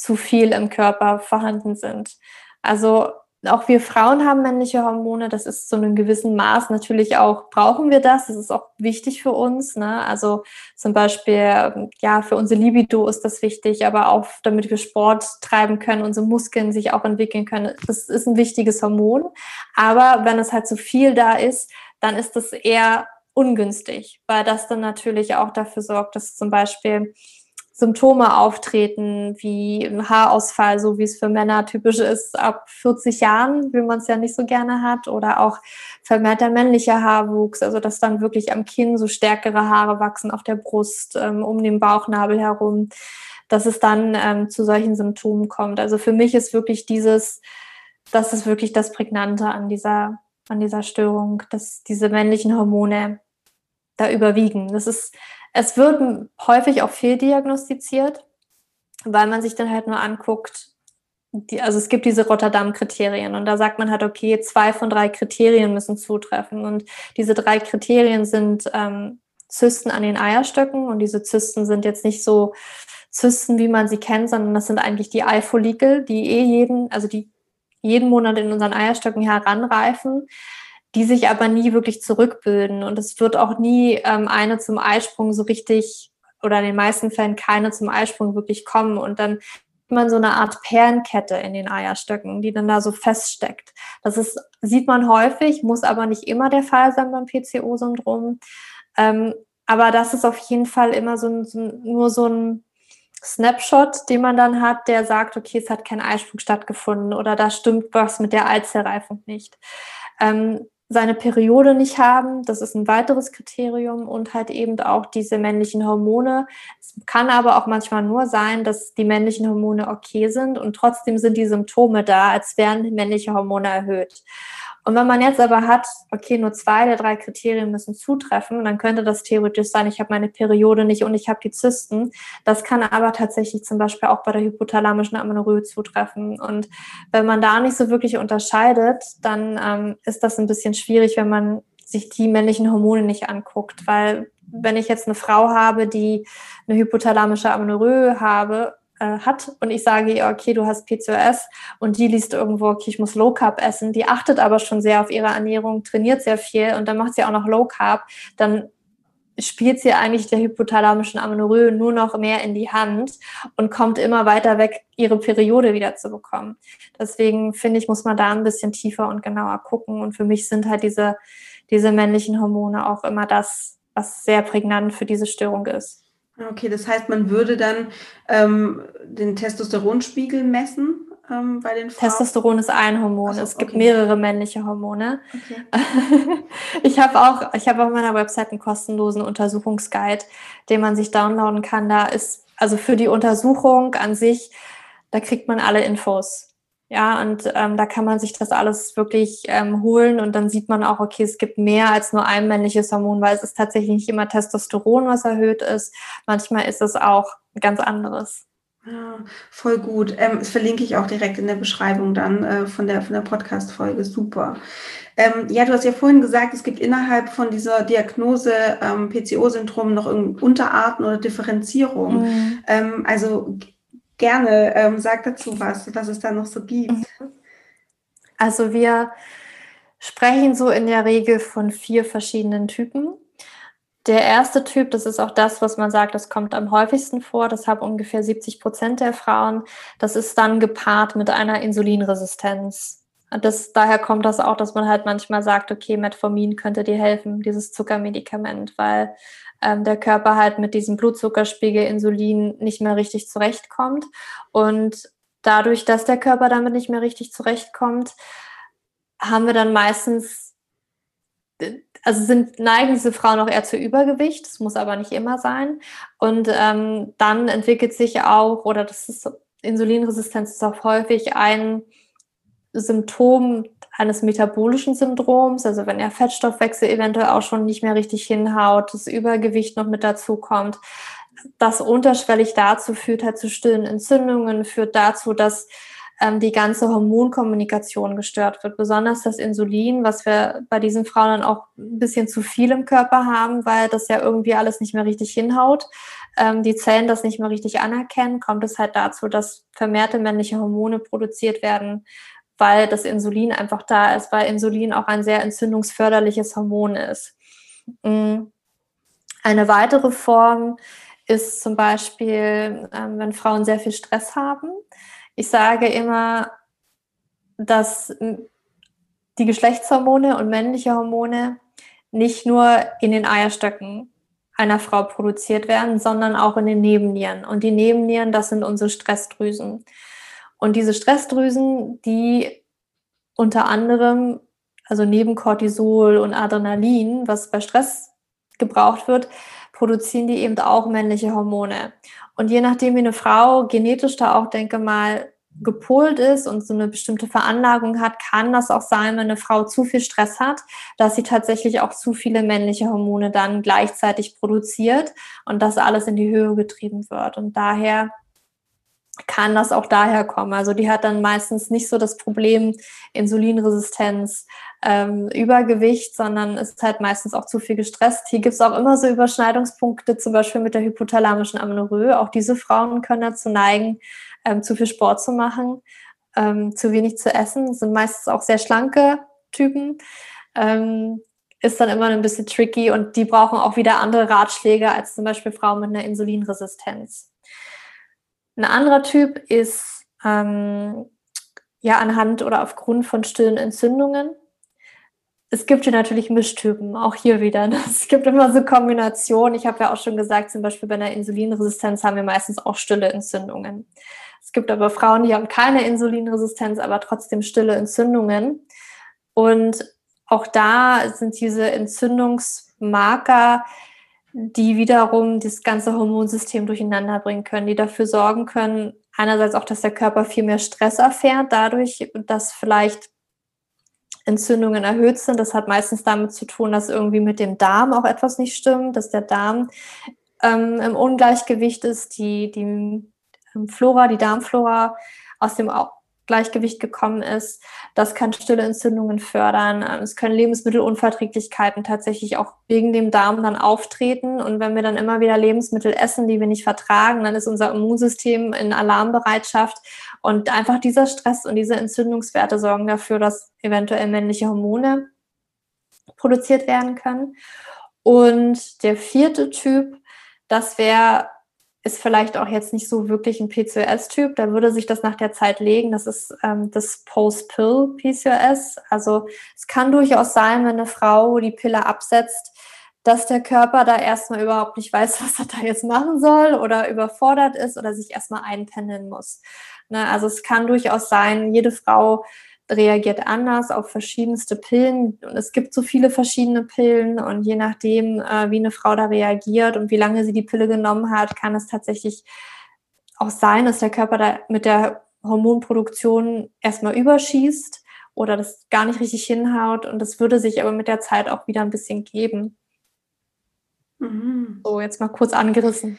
zu viel im Körper vorhanden sind. Also auch wir Frauen haben männliche Hormone, das ist zu einem gewissen Maß natürlich auch, brauchen wir das, das ist auch wichtig für uns. Ne? Also zum Beispiel, ja, für unsere Libido ist das wichtig, aber auch damit wir Sport treiben können, unsere Muskeln sich auch entwickeln können. Das ist ein wichtiges Hormon. Aber wenn es halt zu viel da ist, dann ist das eher ungünstig, weil das dann natürlich auch dafür sorgt, dass zum Beispiel Symptome auftreten, wie Haarausfall, so wie es für Männer typisch ist, ab 40 Jahren, wie man es ja nicht so gerne hat, oder auch vermehrter männlicher Haarwuchs, also dass dann wirklich am Kinn so stärkere Haare wachsen auf der Brust, ähm, um den Bauchnabel herum, dass es dann ähm, zu solchen Symptomen kommt. Also für mich ist wirklich dieses, das ist wirklich das Prägnante an dieser, an dieser Störung, dass diese männlichen Hormone da überwiegen. Das ist es wird häufig auch fehldiagnostiziert, weil man sich dann halt nur anguckt, die, also es gibt diese Rotterdam-Kriterien und da sagt man halt, okay, zwei von drei Kriterien müssen zutreffen und diese drei Kriterien sind ähm, Zysten an den Eierstöcken und diese Zysten sind jetzt nicht so Zysten, wie man sie kennt, sondern das sind eigentlich die Eifollikel, die eh jeden, also die jeden Monat in unseren Eierstöcken heranreifen die sich aber nie wirklich zurückbilden. Und es wird auch nie ähm, eine zum Eisprung so richtig oder in den meisten Fällen keine zum Eisprung wirklich kommen. Und dann hat man so eine Art Perlenkette in den Eierstöcken, die dann da so feststeckt. Das ist, sieht man häufig, muss aber nicht immer der Fall sein beim PCO-Syndrom. Ähm, aber das ist auf jeden Fall immer so, ein, so nur so ein Snapshot, den man dann hat, der sagt, okay, es hat kein Eisprung stattgefunden oder da stimmt was mit der Eizellreifung nicht. Ähm, seine Periode nicht haben. Das ist ein weiteres Kriterium und halt eben auch diese männlichen Hormone. Es kann aber auch manchmal nur sein, dass die männlichen Hormone okay sind und trotzdem sind die Symptome da, als wären männliche Hormone erhöht. Und wenn man jetzt aber hat, okay, nur zwei der drei Kriterien müssen zutreffen, dann könnte das theoretisch sein, ich habe meine Periode nicht und ich habe die Zysten. Das kann aber tatsächlich zum Beispiel auch bei der hypothalamischen Amenorrhoe zutreffen. Und wenn man da nicht so wirklich unterscheidet, dann ähm, ist das ein bisschen schwierig, wenn man sich die männlichen Hormone nicht anguckt, weil wenn ich jetzt eine Frau habe, die eine hypothalamische Amenorrhoe habe, äh, hat und ich sage ihr, okay, du hast PCOS und die liest irgendwo, okay, ich muss Low Carb essen, die achtet aber schon sehr auf ihre Ernährung, trainiert sehr viel und dann macht sie auch noch Low Carb, dann spielt sie eigentlich der hypothalamischen Amenorrhoe nur noch mehr in die Hand und kommt immer weiter weg, ihre Periode wieder zu bekommen. Deswegen finde ich, muss man da ein bisschen tiefer und genauer gucken. Und für mich sind halt diese, diese männlichen Hormone auch immer das, was sehr prägnant für diese Störung ist. Okay, das heißt, man würde dann ähm, den Testosteronspiegel messen ähm, bei den Frauen? Testosteron ist ein Hormon. So, es gibt okay. mehrere männliche Hormone. Okay. ich habe auch, ich habe auf meiner Website einen kostenlosen Untersuchungsguide, den man sich downloaden kann. Da ist also für die Untersuchung an sich, da kriegt man alle Infos. Ja, und ähm, da kann man sich das alles wirklich ähm, holen und dann sieht man auch, okay, es gibt mehr als nur ein männliches Hormon, weil es ist tatsächlich nicht immer Testosteron, was erhöht ist. Manchmal ist es auch ganz anderes. Ja, voll gut. Ähm, das verlinke ich auch direkt in der Beschreibung dann äh, von der, von der Podcast-Folge. Super. Ähm, ja, du hast ja vorhin gesagt, es gibt innerhalb von dieser Diagnose ähm, PCO-Syndrom noch Unterarten oder Differenzierung. Mhm. Ähm, also gerne ähm, sag dazu was, was es da noch so gibt. Mhm. Also wir sprechen so in der Regel von vier verschiedenen Typen. Der erste Typ, das ist auch das, was man sagt, das kommt am häufigsten vor. Das haben ungefähr 70 Prozent der Frauen. Das ist dann gepaart mit einer Insulinresistenz. Das, daher kommt das auch, dass man halt manchmal sagt, okay, Metformin könnte dir helfen, dieses Zuckermedikament, weil ähm, der Körper halt mit diesem Blutzuckerspiegel Insulin nicht mehr richtig zurechtkommt. Und dadurch, dass der Körper damit nicht mehr richtig zurechtkommt, haben wir dann meistens, also sind, neigen diese Frauen auch eher zu Übergewicht, das muss aber nicht immer sein. Und ähm, dann entwickelt sich auch, oder das ist Insulinresistenz ist auch häufig ein Symptom eines metabolischen Syndroms, also wenn der Fettstoffwechsel eventuell auch schon nicht mehr richtig hinhaut, das Übergewicht noch mit dazu kommt, das unterschwellig dazu führt halt zu stillen Entzündungen, führt dazu, dass ähm, die ganze Hormonkommunikation gestört wird, besonders das Insulin, was wir bei diesen Frauen dann auch ein bisschen zu viel im Körper haben, weil das ja irgendwie alles nicht mehr richtig hinhaut. Ähm, die Zellen das nicht mehr richtig anerkennen, kommt es halt dazu, dass vermehrte männliche Hormone produziert werden, weil das Insulin einfach da ist, weil Insulin auch ein sehr entzündungsförderliches Hormon ist. Mm. Eine weitere Form ist zum Beispiel, ähm, wenn Frauen sehr viel Stress haben. Ich sage immer, dass die Geschlechtshormone und männliche Hormone nicht nur in den Eierstöcken einer Frau produziert werden, sondern auch in den Nebennieren. Und die Nebennieren, das sind unsere Stressdrüsen. Und diese Stressdrüsen, die unter anderem, also neben Cortisol und Adrenalin, was bei Stress gebraucht wird, produzieren die eben auch männliche Hormone. Und je nachdem, wie eine Frau genetisch da auch, denke mal, gepolt ist und so eine bestimmte Veranlagung hat, kann das auch sein, wenn eine Frau zu viel Stress hat, dass sie tatsächlich auch zu viele männliche Hormone dann gleichzeitig produziert und das alles in die Höhe getrieben wird. Und daher kann das auch daher kommen. Also die hat dann meistens nicht so das Problem Insulinresistenz, ähm, Übergewicht, sondern ist halt meistens auch zu viel gestresst. Hier gibt es auch immer so Überschneidungspunkte, zum Beispiel mit der hypothalamischen Amenorrhoe. Auch diese Frauen können dazu neigen, ähm, zu viel Sport zu machen, ähm, zu wenig zu essen. Sind meistens auch sehr schlanke Typen. Ähm, ist dann immer ein bisschen tricky und die brauchen auch wieder andere Ratschläge als zum Beispiel Frauen mit einer Insulinresistenz. Ein anderer Typ ist ähm, ja anhand oder aufgrund von stillen Entzündungen. Es gibt hier natürlich Mischtypen, auch hier wieder. Es gibt immer so Kombinationen. Ich habe ja auch schon gesagt, zum Beispiel bei einer Insulinresistenz haben wir meistens auch stille Entzündungen. Es gibt aber Frauen, die haben keine Insulinresistenz, aber trotzdem stille Entzündungen. Und auch da sind diese Entzündungsmarker, die wiederum das ganze Hormonsystem durcheinander bringen können, die dafür sorgen können, einerseits auch, dass der Körper viel mehr Stress erfährt, dadurch, dass vielleicht Entzündungen erhöht sind. Das hat meistens damit zu tun, dass irgendwie mit dem Darm auch etwas nicht stimmt, dass der Darm ähm, im Ungleichgewicht ist, die, die ähm, Flora, die Darmflora aus dem Gleichgewicht gekommen ist. Das kann stille Entzündungen fördern. Ähm, es können Lebensmittelunverträglichkeiten tatsächlich auch wegen dem Darm dann auftreten. Und wenn wir dann immer wieder Lebensmittel essen, die wir nicht vertragen, dann ist unser Immunsystem in Alarmbereitschaft. Und einfach dieser Stress und diese Entzündungswerte sorgen dafür, dass eventuell männliche Hormone produziert werden können. Und der vierte Typ, das wäre ist vielleicht auch jetzt nicht so wirklich ein PCOS-Typ. Da würde sich das nach der Zeit legen. Das ist ähm, das Post-Pill-PCOS. Also es kann durchaus sein, wenn eine Frau die Pille absetzt, dass der Körper da erstmal überhaupt nicht weiß, was er da jetzt machen soll oder überfordert ist oder sich erstmal einpendeln muss. Ne? Also es kann durchaus sein, jede Frau reagiert anders auf verschiedenste Pillen. Und es gibt so viele verschiedene Pillen und je nachdem, äh, wie eine Frau da reagiert und wie lange sie die Pille genommen hat, kann es tatsächlich auch sein, dass der Körper da mit der Hormonproduktion erstmal überschießt oder das gar nicht richtig hinhaut. Und das würde sich aber mit der Zeit auch wieder ein bisschen geben. Mhm. So, jetzt mal kurz angerissen.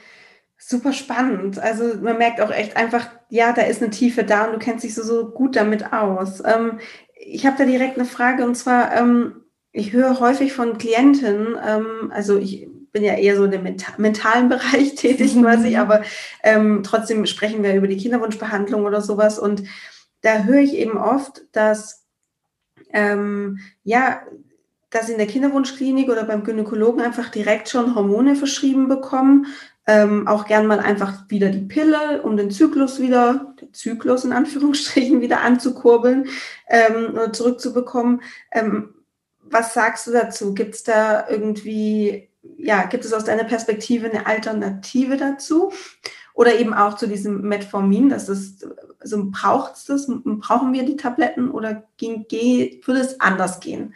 Super spannend. Also man merkt auch echt einfach, ja, da ist eine Tiefe da und du kennst dich so, so gut damit aus. Ähm, ich habe da direkt eine Frage und zwar, ähm, ich höre häufig von Klienten, ähm, also ich bin ja eher so in dem Menta mentalen Bereich tätig quasi, aber ähm, trotzdem sprechen wir über die Kinderwunschbehandlung oder sowas und da höre ich eben oft, dass ähm, ja, dass in der Kinderwunschklinik oder beim Gynäkologen einfach direkt schon Hormone verschrieben bekommen ähm, auch gern mal einfach wieder die Pille, um den Zyklus wieder, den Zyklus in Anführungsstrichen wieder anzukurbeln ähm, oder zurückzubekommen. Ähm, was sagst du dazu? Gibt es da irgendwie, ja, gibt es aus deiner Perspektive eine Alternative dazu? Oder eben auch zu diesem Metformin, dass es, also braucht es das, brauchen wir die Tabletten oder ging, würde es anders gehen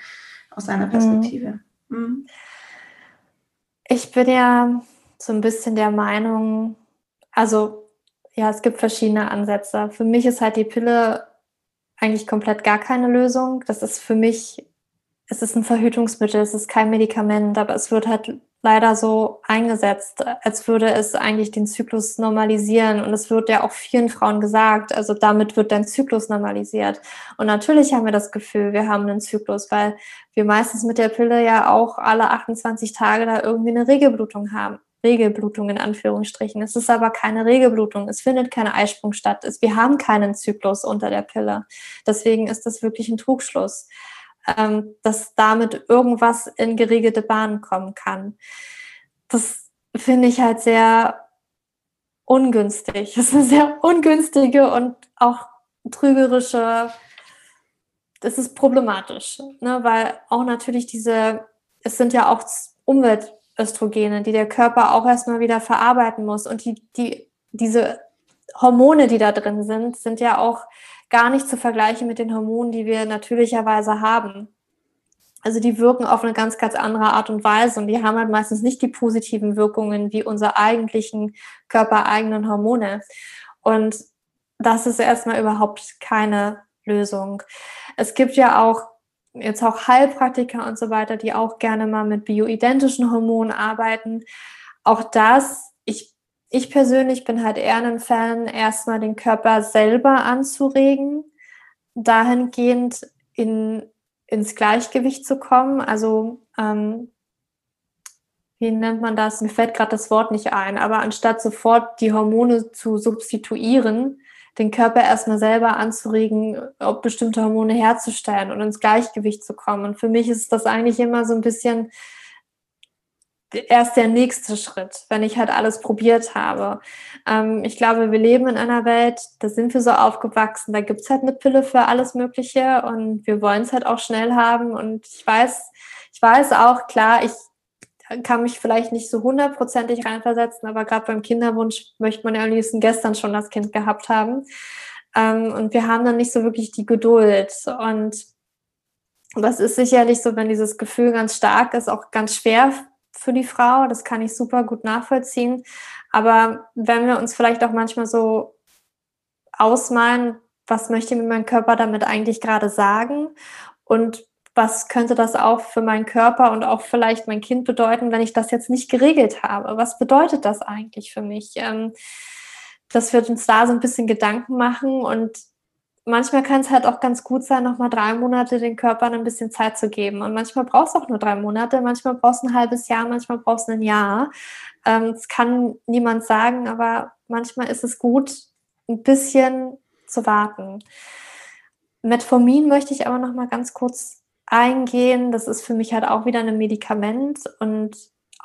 aus deiner mhm. Perspektive? Mhm. Ich bin ja so ein bisschen der Meinung, also ja, es gibt verschiedene Ansätze. Für mich ist halt die Pille eigentlich komplett gar keine Lösung. Das ist für mich, es ist ein Verhütungsmittel, es ist kein Medikament, aber es wird halt leider so eingesetzt, als würde es eigentlich den Zyklus normalisieren. Und es wird ja auch vielen Frauen gesagt, also damit wird dein Zyklus normalisiert. Und natürlich haben wir das Gefühl, wir haben einen Zyklus, weil wir meistens mit der Pille ja auch alle 28 Tage da irgendwie eine Regelblutung haben Regelblutung in Anführungsstrichen. Es ist aber keine Regelblutung. Es findet kein Eisprung statt. wir haben keinen Zyklus unter der Pille. Deswegen ist das wirklich ein Trugschluss, ähm, dass damit irgendwas in geregelte Bahnen kommen kann. Das finde ich halt sehr ungünstig. Das ist eine sehr ungünstige und auch trügerische, das ist problematisch, ne? weil auch natürlich diese, es sind ja auch Umweltöstrogene, die der Körper auch erstmal wieder verarbeiten muss und die, die, diese Hormone, die da drin sind, sind ja auch gar nicht zu vergleichen mit den Hormonen, die wir natürlicherweise haben. Also die wirken auf eine ganz, ganz andere Art und Weise und die haben halt meistens nicht die positiven Wirkungen wie unsere eigentlichen körpereigenen Hormone. Und das ist erstmal überhaupt keine Lösung. Es gibt ja auch jetzt auch Heilpraktiker und so weiter, die auch gerne mal mit bioidentischen Hormonen arbeiten. Auch das, ich, ich persönlich bin halt eher ein Fan, erstmal den Körper selber anzuregen, dahingehend in ins Gleichgewicht zu kommen. Also ähm, wie nennt man das? Mir fällt gerade das Wort nicht ein, aber anstatt sofort die Hormone zu substituieren, den Körper erstmal selber anzuregen, ob bestimmte Hormone herzustellen und ins Gleichgewicht zu kommen. Und für mich ist das eigentlich immer so ein bisschen erst der nächste Schritt, wenn ich halt alles probiert habe. Ähm, ich glaube, wir leben in einer Welt, da sind wir so aufgewachsen, da gibt's halt eine Pille für alles Mögliche und wir wollen es halt auch schnell haben. Und ich weiß, ich weiß auch, klar, ich kann mich vielleicht nicht so hundertprozentig reinversetzen, aber gerade beim Kinderwunsch möchte man ja am liebsten gestern schon das Kind gehabt haben. Ähm, und wir haben dann nicht so wirklich die Geduld. Und das ist sicherlich so, wenn dieses Gefühl ganz stark ist, auch ganz schwer für die Frau. Das kann ich super gut nachvollziehen. Aber wenn wir uns vielleicht auch manchmal so ausmalen, was möchte mir mein Körper damit eigentlich gerade sagen und was könnte das auch für meinen Körper und auch vielleicht mein Kind bedeuten, wenn ich das jetzt nicht geregelt habe? Was bedeutet das eigentlich für mich? Ähm, dass wir uns da so ein bisschen Gedanken machen und manchmal kann es halt auch ganz gut sein, nochmal drei Monate den Körpern ein bisschen Zeit zu geben. Und manchmal brauchst du auch nur drei Monate, manchmal brauchst du ein halbes Jahr, manchmal brauchst du ein Jahr. Ähm, das kann niemand sagen, aber manchmal ist es gut, ein bisschen zu warten. Metformin möchte ich aber nochmal ganz kurz eingehen. Das ist für mich halt auch wieder ein Medikament und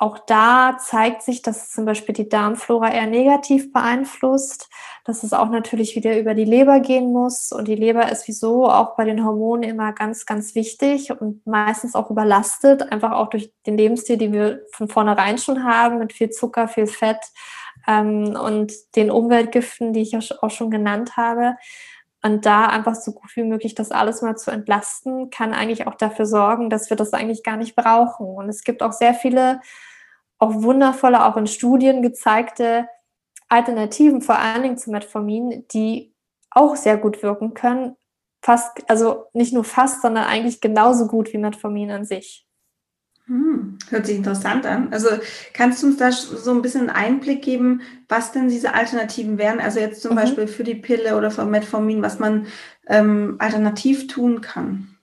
auch da zeigt sich, dass zum Beispiel die Darmflora eher negativ beeinflusst, dass es auch natürlich wieder über die Leber gehen muss. Und die Leber ist wieso auch bei den Hormonen immer ganz, ganz wichtig und meistens auch überlastet, einfach auch durch den Lebensstil, den wir von vornherein schon haben, mit viel Zucker, viel Fett ähm, und den Umweltgiften, die ich auch schon genannt habe. Und da einfach so gut wie möglich das alles mal zu entlasten, kann eigentlich auch dafür sorgen, dass wir das eigentlich gar nicht brauchen. Und es gibt auch sehr viele auch wundervolle, auch in Studien gezeigte Alternativen, vor allen Dingen zu Metformin, die auch sehr gut wirken können. Fast, also nicht nur fast, sondern eigentlich genauso gut wie Metformin an sich. Hm, hört sich interessant an. Also kannst du uns da so ein bisschen einen Einblick geben, was denn diese Alternativen wären? Also jetzt zum mhm. Beispiel für die Pille oder für Metformin, was man ähm, alternativ tun kann.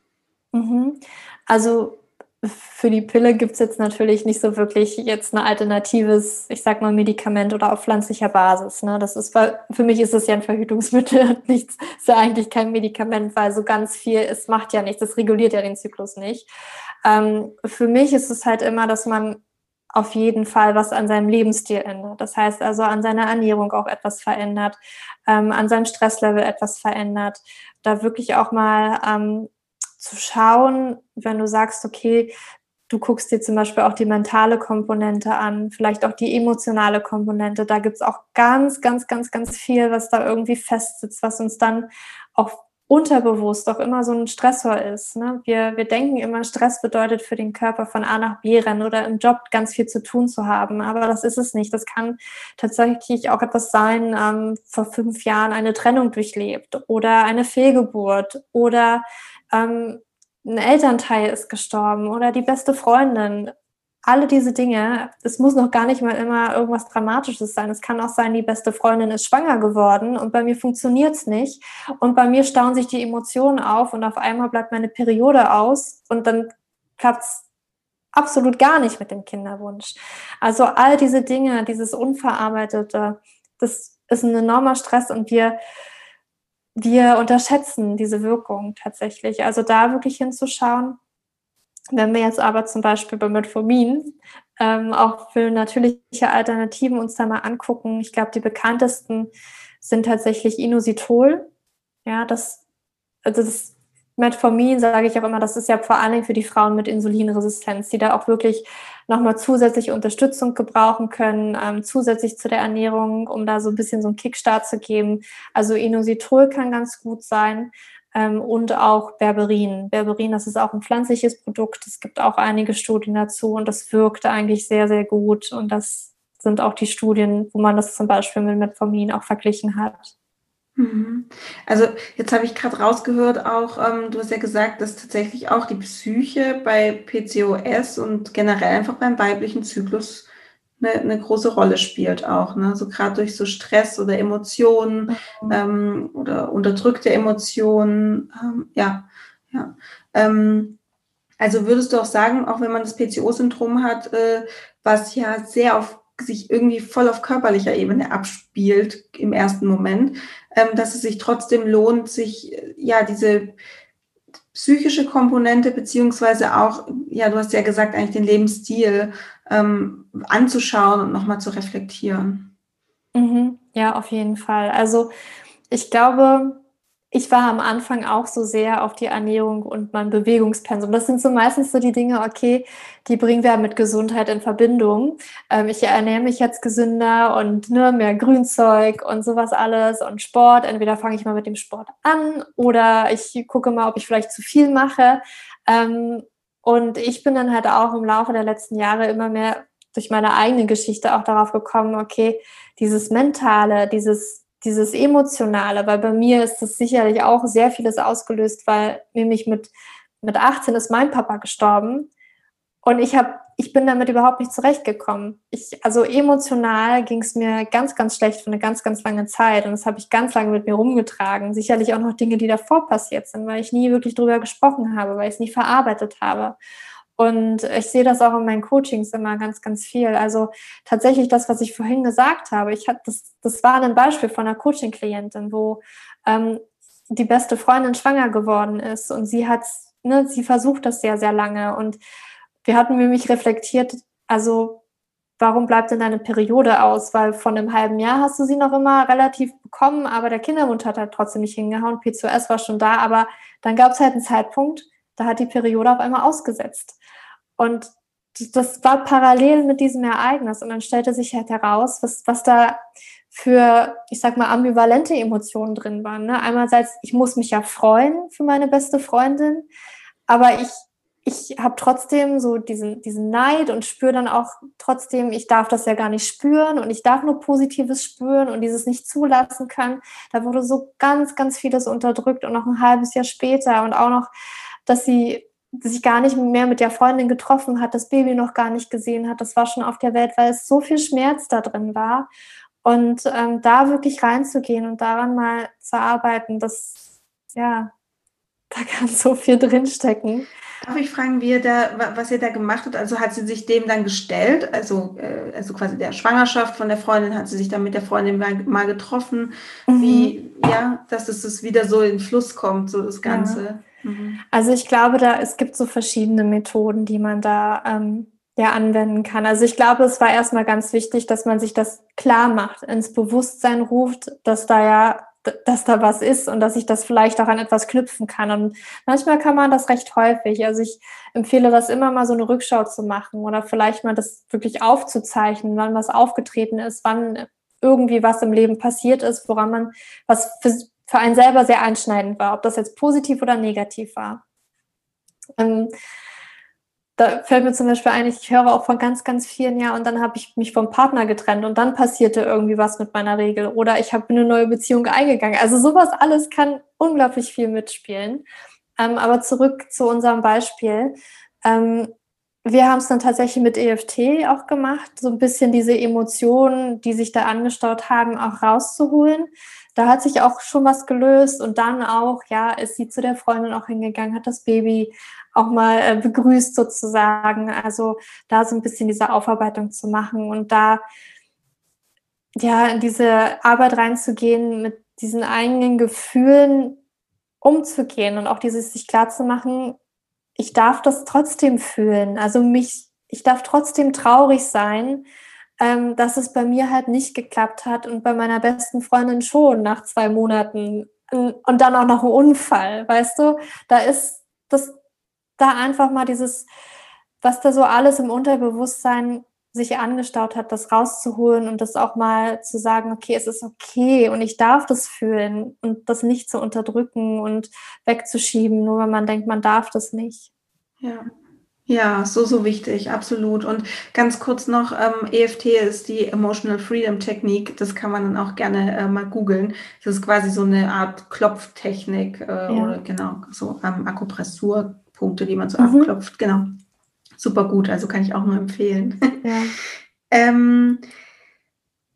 Mhm. Also für die Pille gibt es jetzt natürlich nicht so wirklich jetzt ein alternatives, ich sag mal, Medikament oder auf pflanzlicher Basis. Ne? Das ist für mich ist es ja ein Verhütungsmittel und nichts, ist ja eigentlich kein Medikament, weil so ganz viel, es macht ja nichts, es reguliert ja den Zyklus nicht. Ähm, für mich ist es halt immer, dass man auf jeden Fall was an seinem Lebensstil ändert. Das heißt also an seiner Ernährung auch etwas verändert, ähm, an seinem Stresslevel etwas verändert, da wirklich auch mal ähm, zu schauen, wenn du sagst, okay, du guckst dir zum Beispiel auch die mentale Komponente an, vielleicht auch die emotionale Komponente. Da gibt's auch ganz, ganz, ganz, ganz viel, was da irgendwie festsitzt, was uns dann auch unterbewusst auch immer so ein Stressor ist. Ne? Wir, wir denken immer, Stress bedeutet für den Körper von A nach B rennen oder im Job ganz viel zu tun zu haben. Aber das ist es nicht. Das kann tatsächlich auch etwas sein, ähm, vor fünf Jahren eine Trennung durchlebt oder eine Fehlgeburt oder ähm, ein Elternteil ist gestorben oder die beste Freundin. Alle diese Dinge, es muss noch gar nicht mal immer irgendwas Dramatisches sein. Es kann auch sein, die beste Freundin ist schwanger geworden und bei mir funktioniert es nicht. Und bei mir stauen sich die Emotionen auf und auf einmal bleibt meine Periode aus und dann klappt es absolut gar nicht mit dem Kinderwunsch. Also all diese Dinge, dieses Unverarbeitete, das ist ein enormer Stress und wir, wir unterschätzen diese Wirkung tatsächlich. Also da wirklich hinzuschauen. Wenn wir jetzt aber zum Beispiel bei Metformin ähm, auch für natürliche Alternativen uns da mal angucken, ich glaube, die bekanntesten sind tatsächlich Inositol. Ja, das, also das Metformin, sage ich auch immer, das ist ja vor allen Dingen für die Frauen mit Insulinresistenz, die da auch wirklich nochmal zusätzliche Unterstützung gebrauchen können, ähm, zusätzlich zu der Ernährung, um da so ein bisschen so einen Kickstart zu geben. Also Inositol kann ganz gut sein ähm, und auch Berberin. Berberin, das ist auch ein pflanzliches Produkt. Es gibt auch einige Studien dazu und das wirkt eigentlich sehr, sehr gut. Und das sind auch die Studien, wo man das zum Beispiel mit Metformin auch verglichen hat. Mhm. Also jetzt habe ich gerade rausgehört, auch ähm, du hast ja gesagt, dass tatsächlich auch die Psyche bei PCOS und generell einfach beim weiblichen Zyklus eine, eine große Rolle spielt auch. Ne? So gerade durch so Stress oder Emotionen mhm. ähm, oder unterdrückte Emotionen. Ähm, ja, ja. Ähm, also würdest du auch sagen, auch wenn man das PCO-Syndrom hat, äh, was ja sehr auf sich irgendwie voll auf körperlicher Ebene abspielt im ersten Moment, ähm, dass es sich trotzdem lohnt, sich äh, ja diese psychische Komponente beziehungsweise auch, ja, du hast ja gesagt, eigentlich den Lebensstil ähm, anzuschauen und nochmal zu reflektieren. Mhm. Ja, auf jeden Fall. Also ich glaube, ich war am Anfang auch so sehr auf die Ernährung und mein Bewegungspensum. Das sind so meistens so die Dinge, okay, die bringen wir mit Gesundheit in Verbindung. Ähm, ich ernähre mich jetzt gesünder und ne, mehr Grünzeug und sowas alles und Sport. Entweder fange ich mal mit dem Sport an oder ich gucke mal, ob ich vielleicht zu viel mache. Ähm, und ich bin dann halt auch im Laufe der letzten Jahre immer mehr durch meine eigene Geschichte auch darauf gekommen, okay, dieses Mentale, dieses dieses Emotionale, weil bei mir ist das sicherlich auch sehr vieles ausgelöst, weil nämlich mit, mit 18 ist mein Papa gestorben. Und ich habe ich bin damit überhaupt nicht zurechtgekommen. Ich, also emotional ging es mir ganz, ganz schlecht für eine ganz, ganz lange Zeit. Und das habe ich ganz lange mit mir rumgetragen. Sicherlich auch noch Dinge, die davor passiert sind, weil ich nie wirklich drüber gesprochen habe, weil ich es nie verarbeitet habe. Und ich sehe das auch in meinen Coachings immer ganz, ganz viel. Also tatsächlich das, was ich vorhin gesagt habe, ich hatte das, das war ein Beispiel von einer Coaching-Klientin, wo ähm, die beste Freundin schwanger geworden ist und sie hat, ne, sie versucht das sehr, sehr lange. Und wir hatten nämlich reflektiert, also warum bleibt denn deine Periode aus? Weil von einem halben Jahr hast du sie noch immer relativ bekommen, aber der Kinderwunsch hat halt trotzdem nicht hingehauen. P2S war schon da, aber dann gab es halt einen Zeitpunkt, da hat die Periode auf einmal ausgesetzt. Und das war parallel mit diesem Ereignis. Und dann stellte sich halt heraus, was, was da für, ich sag mal, ambivalente Emotionen drin waren. Ne? Einerseits, ich muss mich ja freuen für meine beste Freundin, aber ich, ich habe trotzdem so diesen, diesen Neid und spüre dann auch trotzdem, ich darf das ja gar nicht spüren und ich darf nur Positives spüren und dieses nicht zulassen können. Da wurde so ganz, ganz vieles unterdrückt und noch ein halbes Jahr später und auch noch, dass sie sich gar nicht mehr mit der Freundin getroffen hat, das Baby noch gar nicht gesehen hat, das war schon auf der Welt, weil es so viel Schmerz da drin war. Und ähm, da wirklich reinzugehen und daran mal zu arbeiten, das, ja, da kann so viel drinstecken. Darf ich fragen, wie ihr da, was ihr da gemacht habt? Also hat sie sich dem dann gestellt, also, äh, also quasi der Schwangerschaft von der Freundin, hat sie sich dann mit der Freundin mal, mal getroffen, mhm. wie, ja, dass es wieder so in Fluss kommt, so das Ganze. Ja. Mhm. Also ich glaube, da es gibt so verschiedene Methoden, die man da ähm, ja anwenden kann. Also ich glaube, es war erstmal ganz wichtig, dass man sich das klar macht, ins Bewusstsein ruft, dass da ja dass da was ist und dass ich das vielleicht auch an etwas knüpfen kann. Und manchmal kann man das recht häufig. Also ich empfehle das immer mal so eine Rückschau zu machen oder vielleicht mal das wirklich aufzuzeichnen, wann was aufgetreten ist, wann irgendwie was im Leben passiert ist, woran man was für, für einen selber sehr einschneidend war, ob das jetzt positiv oder negativ war. Ähm, da fällt mir zum Beispiel ein, ich höre auch von ganz, ganz vielen, ja, und dann habe ich mich vom Partner getrennt und dann passierte irgendwie was mit meiner Regel oder ich habe eine neue Beziehung eingegangen. Also sowas alles kann unglaublich viel mitspielen. Ähm, aber zurück zu unserem Beispiel. Ähm, wir haben es dann tatsächlich mit EFT auch gemacht, so ein bisschen diese Emotionen, die sich da angestaut haben, auch rauszuholen da hat sich auch schon was gelöst und dann auch, ja, ist sie zu der Freundin auch hingegangen, hat das Baby auch mal äh, begrüßt sozusagen. Also da so ein bisschen diese Aufarbeitung zu machen und da ja in diese Arbeit reinzugehen, mit diesen eigenen Gefühlen umzugehen und auch dieses sich klar zu machen, ich darf das trotzdem fühlen. Also mich, ich darf trotzdem traurig sein, ähm, dass es bei mir halt nicht geklappt hat und bei meiner besten Freundin schon nach zwei Monaten und dann auch noch ein Unfall, weißt du? Da ist das, da einfach mal dieses, was da so alles im Unterbewusstsein sich angestaut hat, das rauszuholen und das auch mal zu sagen, okay, es ist okay und ich darf das fühlen und das nicht zu unterdrücken und wegzuschieben, nur weil man denkt, man darf das nicht. Ja. Ja, so, so wichtig, absolut. Und ganz kurz noch, ähm, EFT ist die Emotional Freedom Technik. Das kann man dann auch gerne äh, mal googeln. Das ist quasi so eine Art Klopftechnik äh, ja. oder genau, so ähm, Akupressurpunkte, die man so mhm. abklopft. Genau. Super gut, also kann ich auch nur empfehlen. Ja. ähm,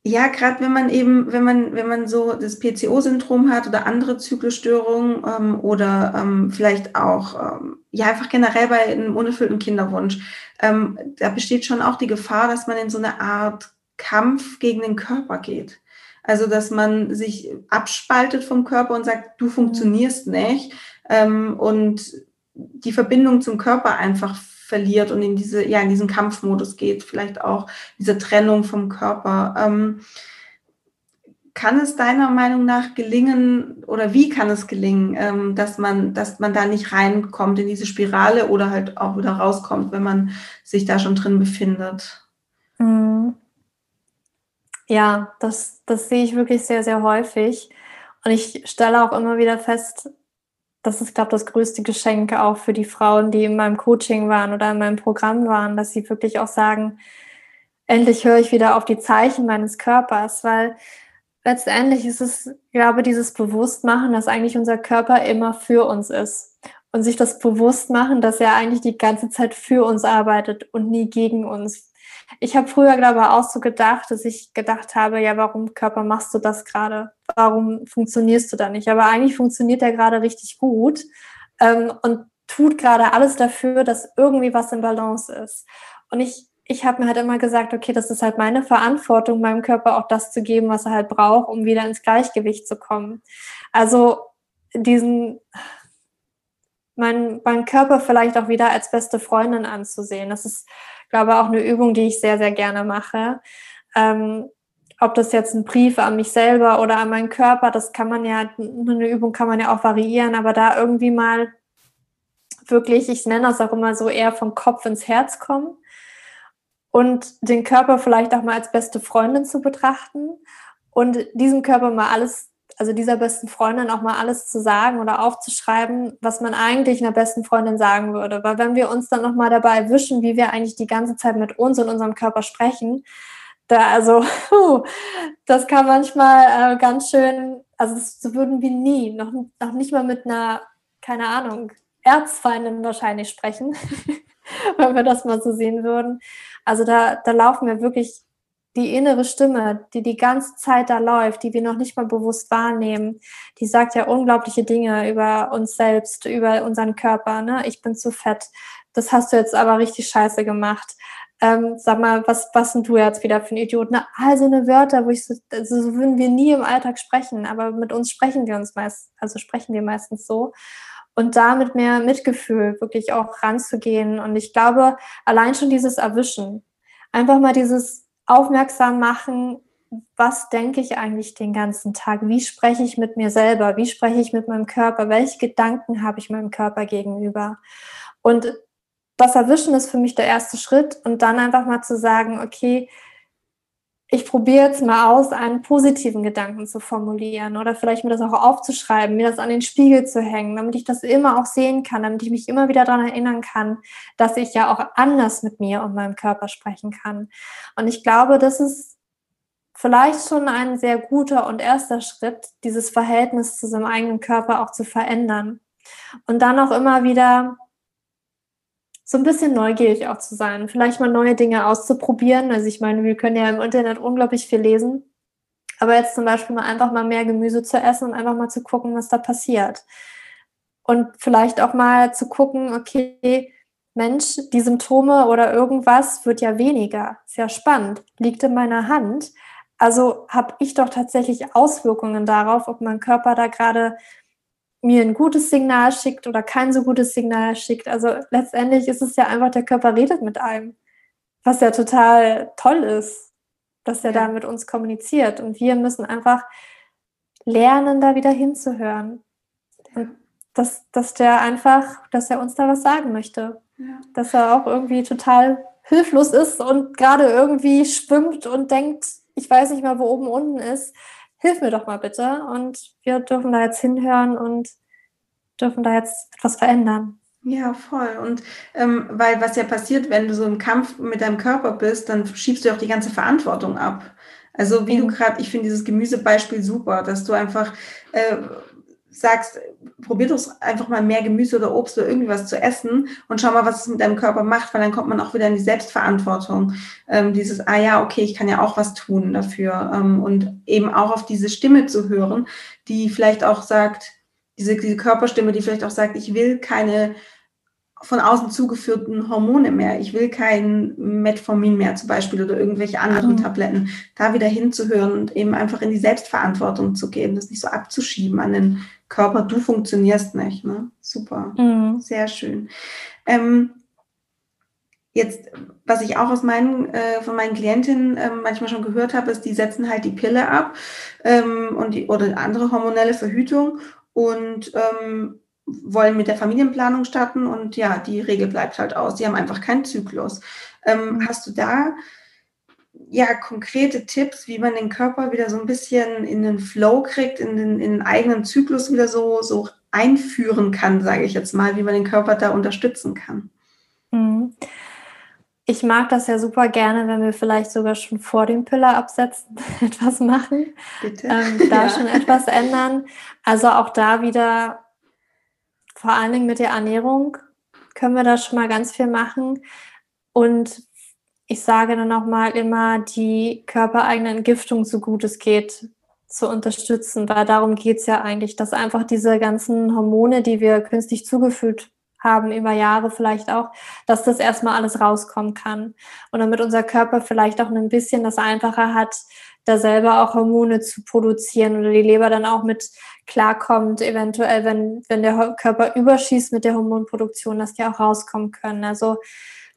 ja, gerade wenn man eben, wenn man, wenn man so das PCO-Syndrom hat oder andere Zyklusstörungen ähm, oder ähm, vielleicht auch, ähm, ja, einfach generell bei einem unerfüllten Kinderwunsch, ähm, da besteht schon auch die Gefahr, dass man in so eine Art Kampf gegen den Körper geht. Also, dass man sich abspaltet vom Körper und sagt, du funktionierst nicht ähm, und die Verbindung zum Körper einfach verliert und in diese, ja, in diesen Kampfmodus geht, vielleicht auch diese Trennung vom Körper. Ähm, kann es deiner Meinung nach gelingen oder wie kann es gelingen, ähm, dass man, dass man da nicht reinkommt in diese Spirale oder halt auch wieder rauskommt, wenn man sich da schon drin befindet? Mhm. Ja, das, das sehe ich wirklich sehr, sehr häufig. Und ich stelle auch immer wieder fest, das ist, glaube ich, das größte Geschenk auch für die Frauen, die in meinem Coaching waren oder in meinem Programm waren, dass sie wirklich auch sagen, endlich höre ich wieder auf die Zeichen meines Körpers, weil letztendlich ist es, glaube dieses Bewusstmachen, dass eigentlich unser Körper immer für uns ist und sich das bewusst machen, dass er eigentlich die ganze Zeit für uns arbeitet und nie gegen uns. Ich habe früher, glaube ich, auch so gedacht, dass ich gedacht habe, ja, warum Körper machst du das gerade? Warum funktionierst du da nicht? Aber eigentlich funktioniert er gerade richtig gut ähm, und tut gerade alles dafür, dass irgendwie was in Balance ist. Und ich, ich habe mir halt immer gesagt, okay, das ist halt meine Verantwortung, meinem Körper auch das zu geben, was er halt braucht, um wieder ins Gleichgewicht zu kommen. Also diesen, mein, mein Körper vielleicht auch wieder als beste Freundin anzusehen. Das ist glaube, auch eine Übung, die ich sehr, sehr gerne mache. Ähm, ob das jetzt ein Brief an mich selber oder an meinen Körper, das kann man ja, eine Übung kann man ja auch variieren, aber da irgendwie mal wirklich, ich nenne das auch immer so, eher vom Kopf ins Herz kommen und den Körper vielleicht auch mal als beste Freundin zu betrachten und diesem Körper mal alles also dieser besten Freundin auch mal alles zu sagen oder aufzuschreiben, was man eigentlich einer besten Freundin sagen würde. Weil wenn wir uns dann nochmal dabei erwischen, wie wir eigentlich die ganze Zeit mit uns und unserem Körper sprechen, da also, das kann manchmal äh, ganz schön, also so würden wir nie, noch, noch nicht mal mit einer, keine Ahnung, Erzfeindin wahrscheinlich sprechen, wenn wir das mal so sehen würden. Also da, da laufen wir wirklich die innere Stimme, die die ganze Zeit da läuft, die wir noch nicht mal bewusst wahrnehmen, die sagt ja unglaubliche Dinge über uns selbst, über unseren Körper. Ne? Ich bin zu fett. Das hast du jetzt aber richtig scheiße gemacht. Ähm, sag mal, was, was sind du jetzt wieder für ein Idiot? Na, all so eine Wörter, wo ich so, also so würden wir nie im Alltag sprechen, aber mit uns sprechen wir uns meist, also sprechen wir meistens so. Und da mit mehr Mitgefühl wirklich auch ranzugehen. Und ich glaube, allein schon dieses Erwischen, einfach mal dieses aufmerksam machen, was denke ich eigentlich den ganzen Tag? Wie spreche ich mit mir selber? Wie spreche ich mit meinem Körper? Welche Gedanken habe ich meinem Körper gegenüber? Und das Erwischen ist für mich der erste Schritt und dann einfach mal zu sagen, okay, ich probiere jetzt mal aus, einen positiven Gedanken zu formulieren oder vielleicht mir das auch aufzuschreiben, mir das an den Spiegel zu hängen, damit ich das immer auch sehen kann, damit ich mich immer wieder daran erinnern kann, dass ich ja auch anders mit mir und meinem Körper sprechen kann. Und ich glaube, das ist vielleicht schon ein sehr guter und erster Schritt, dieses Verhältnis zu seinem eigenen Körper auch zu verändern. Und dann auch immer wieder so ein bisschen neugierig auch zu sein, vielleicht mal neue Dinge auszuprobieren. Also ich meine, wir können ja im Internet unglaublich viel lesen, aber jetzt zum Beispiel mal einfach mal mehr Gemüse zu essen und einfach mal zu gucken, was da passiert. und vielleicht auch mal zu gucken, okay, Mensch, die Symptome oder irgendwas wird ja weniger. Sehr spannend. Liegt in meiner Hand. Also habe ich doch tatsächlich Auswirkungen darauf, ob mein Körper da gerade mir ein gutes Signal schickt oder kein so gutes Signal schickt. Also letztendlich ist es ja einfach, der Körper redet mit einem, was ja total toll ist, dass er ja. da mit uns kommuniziert. Und wir müssen einfach lernen, da wieder hinzuhören. Und dass, dass der einfach, dass er uns da was sagen möchte. Ja. Dass er auch irgendwie total hilflos ist und gerade irgendwie schwimmt und denkt, ich weiß nicht mal, wo oben unten ist. Hilf mir doch mal bitte. Und wir dürfen da jetzt hinhören und dürfen da jetzt etwas verändern. Ja, voll. Und ähm, weil was ja passiert, wenn du so im Kampf mit deinem Körper bist, dann schiebst du auch die ganze Verantwortung ab. Also wie du gerade, ich finde dieses Gemüsebeispiel super, dass du einfach äh, sagst, probier doch einfach mal mehr Gemüse oder Obst oder irgendwas zu essen und schau mal, was es mit deinem Körper macht, weil dann kommt man auch wieder in die Selbstverantwortung. Ähm, dieses, ah ja, okay, ich kann ja auch was tun dafür. Ähm, und eben auch auf diese Stimme zu hören, die vielleicht auch sagt, diese, diese Körperstimme, die vielleicht auch sagt, ich will keine von außen zugeführten Hormone mehr. Ich will kein Metformin mehr zum Beispiel oder irgendwelche anderen mhm. Tabletten. Da wieder hinzuhören und eben einfach in die Selbstverantwortung zu gehen, das nicht so abzuschieben an den Körper. Du funktionierst nicht. Ne? Super, mhm. sehr schön. Ähm, jetzt, was ich auch aus meinen, äh, von meinen Klientinnen äh, manchmal schon gehört habe, ist, die setzen halt die Pille ab ähm, und die, oder andere hormonelle Verhütung und ähm, wollen mit der Familienplanung starten und ja, die Regel bleibt halt aus. Sie haben einfach keinen Zyklus. Ähm, mhm. hast du da ja konkrete Tipps, wie man den Körper wieder so ein bisschen in den Flow kriegt, in den, in den eigenen Zyklus wieder so, so einführen kann, sage ich jetzt mal, wie man den Körper da unterstützen kann? Mhm. Ich mag das ja super gerne, wenn wir vielleicht sogar schon vor dem Piller absetzen etwas machen. Bitte. Ähm, da ja. schon etwas ändern. Also auch da wieder vor allen Dingen mit der Ernährung können wir da schon mal ganz viel machen. Und ich sage dann auch mal immer, die körpereigene Entgiftung, so gut es geht, zu unterstützen, weil darum geht es ja eigentlich, dass einfach diese ganzen Hormone, die wir künstlich zugefügt haben, über Jahre vielleicht auch, dass das erstmal alles rauskommen kann. Und damit unser Körper vielleicht auch ein bisschen das einfacher hat, da selber auch Hormone zu produzieren oder die Leber dann auch mit klarkommt, eventuell, wenn, wenn der Körper überschießt mit der Hormonproduktion, dass die auch rauskommen können. Also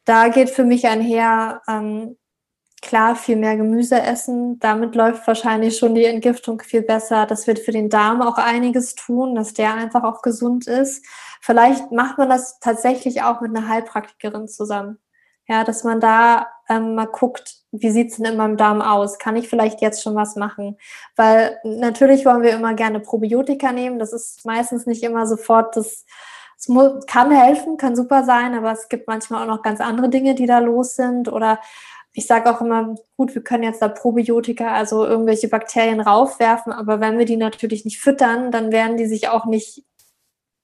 da geht für mich einher, ähm, klar, viel mehr Gemüse essen. Damit läuft wahrscheinlich schon die Entgiftung viel besser. Das wird für den Darm auch einiges tun, dass der einfach auch gesund ist. Vielleicht macht man das tatsächlich auch mit einer Heilpraktikerin zusammen. Ja, dass man da ähm, mal guckt, wie sieht's denn in meinem Darm aus? Kann ich vielleicht jetzt schon was machen? Weil natürlich wollen wir immer gerne Probiotika nehmen. Das ist meistens nicht immer sofort das, es kann helfen, kann super sein, aber es gibt manchmal auch noch ganz andere Dinge, die da los sind. Oder ich sage auch immer, gut, wir können jetzt da Probiotika, also irgendwelche Bakterien raufwerfen, aber wenn wir die natürlich nicht füttern, dann werden die sich auch nicht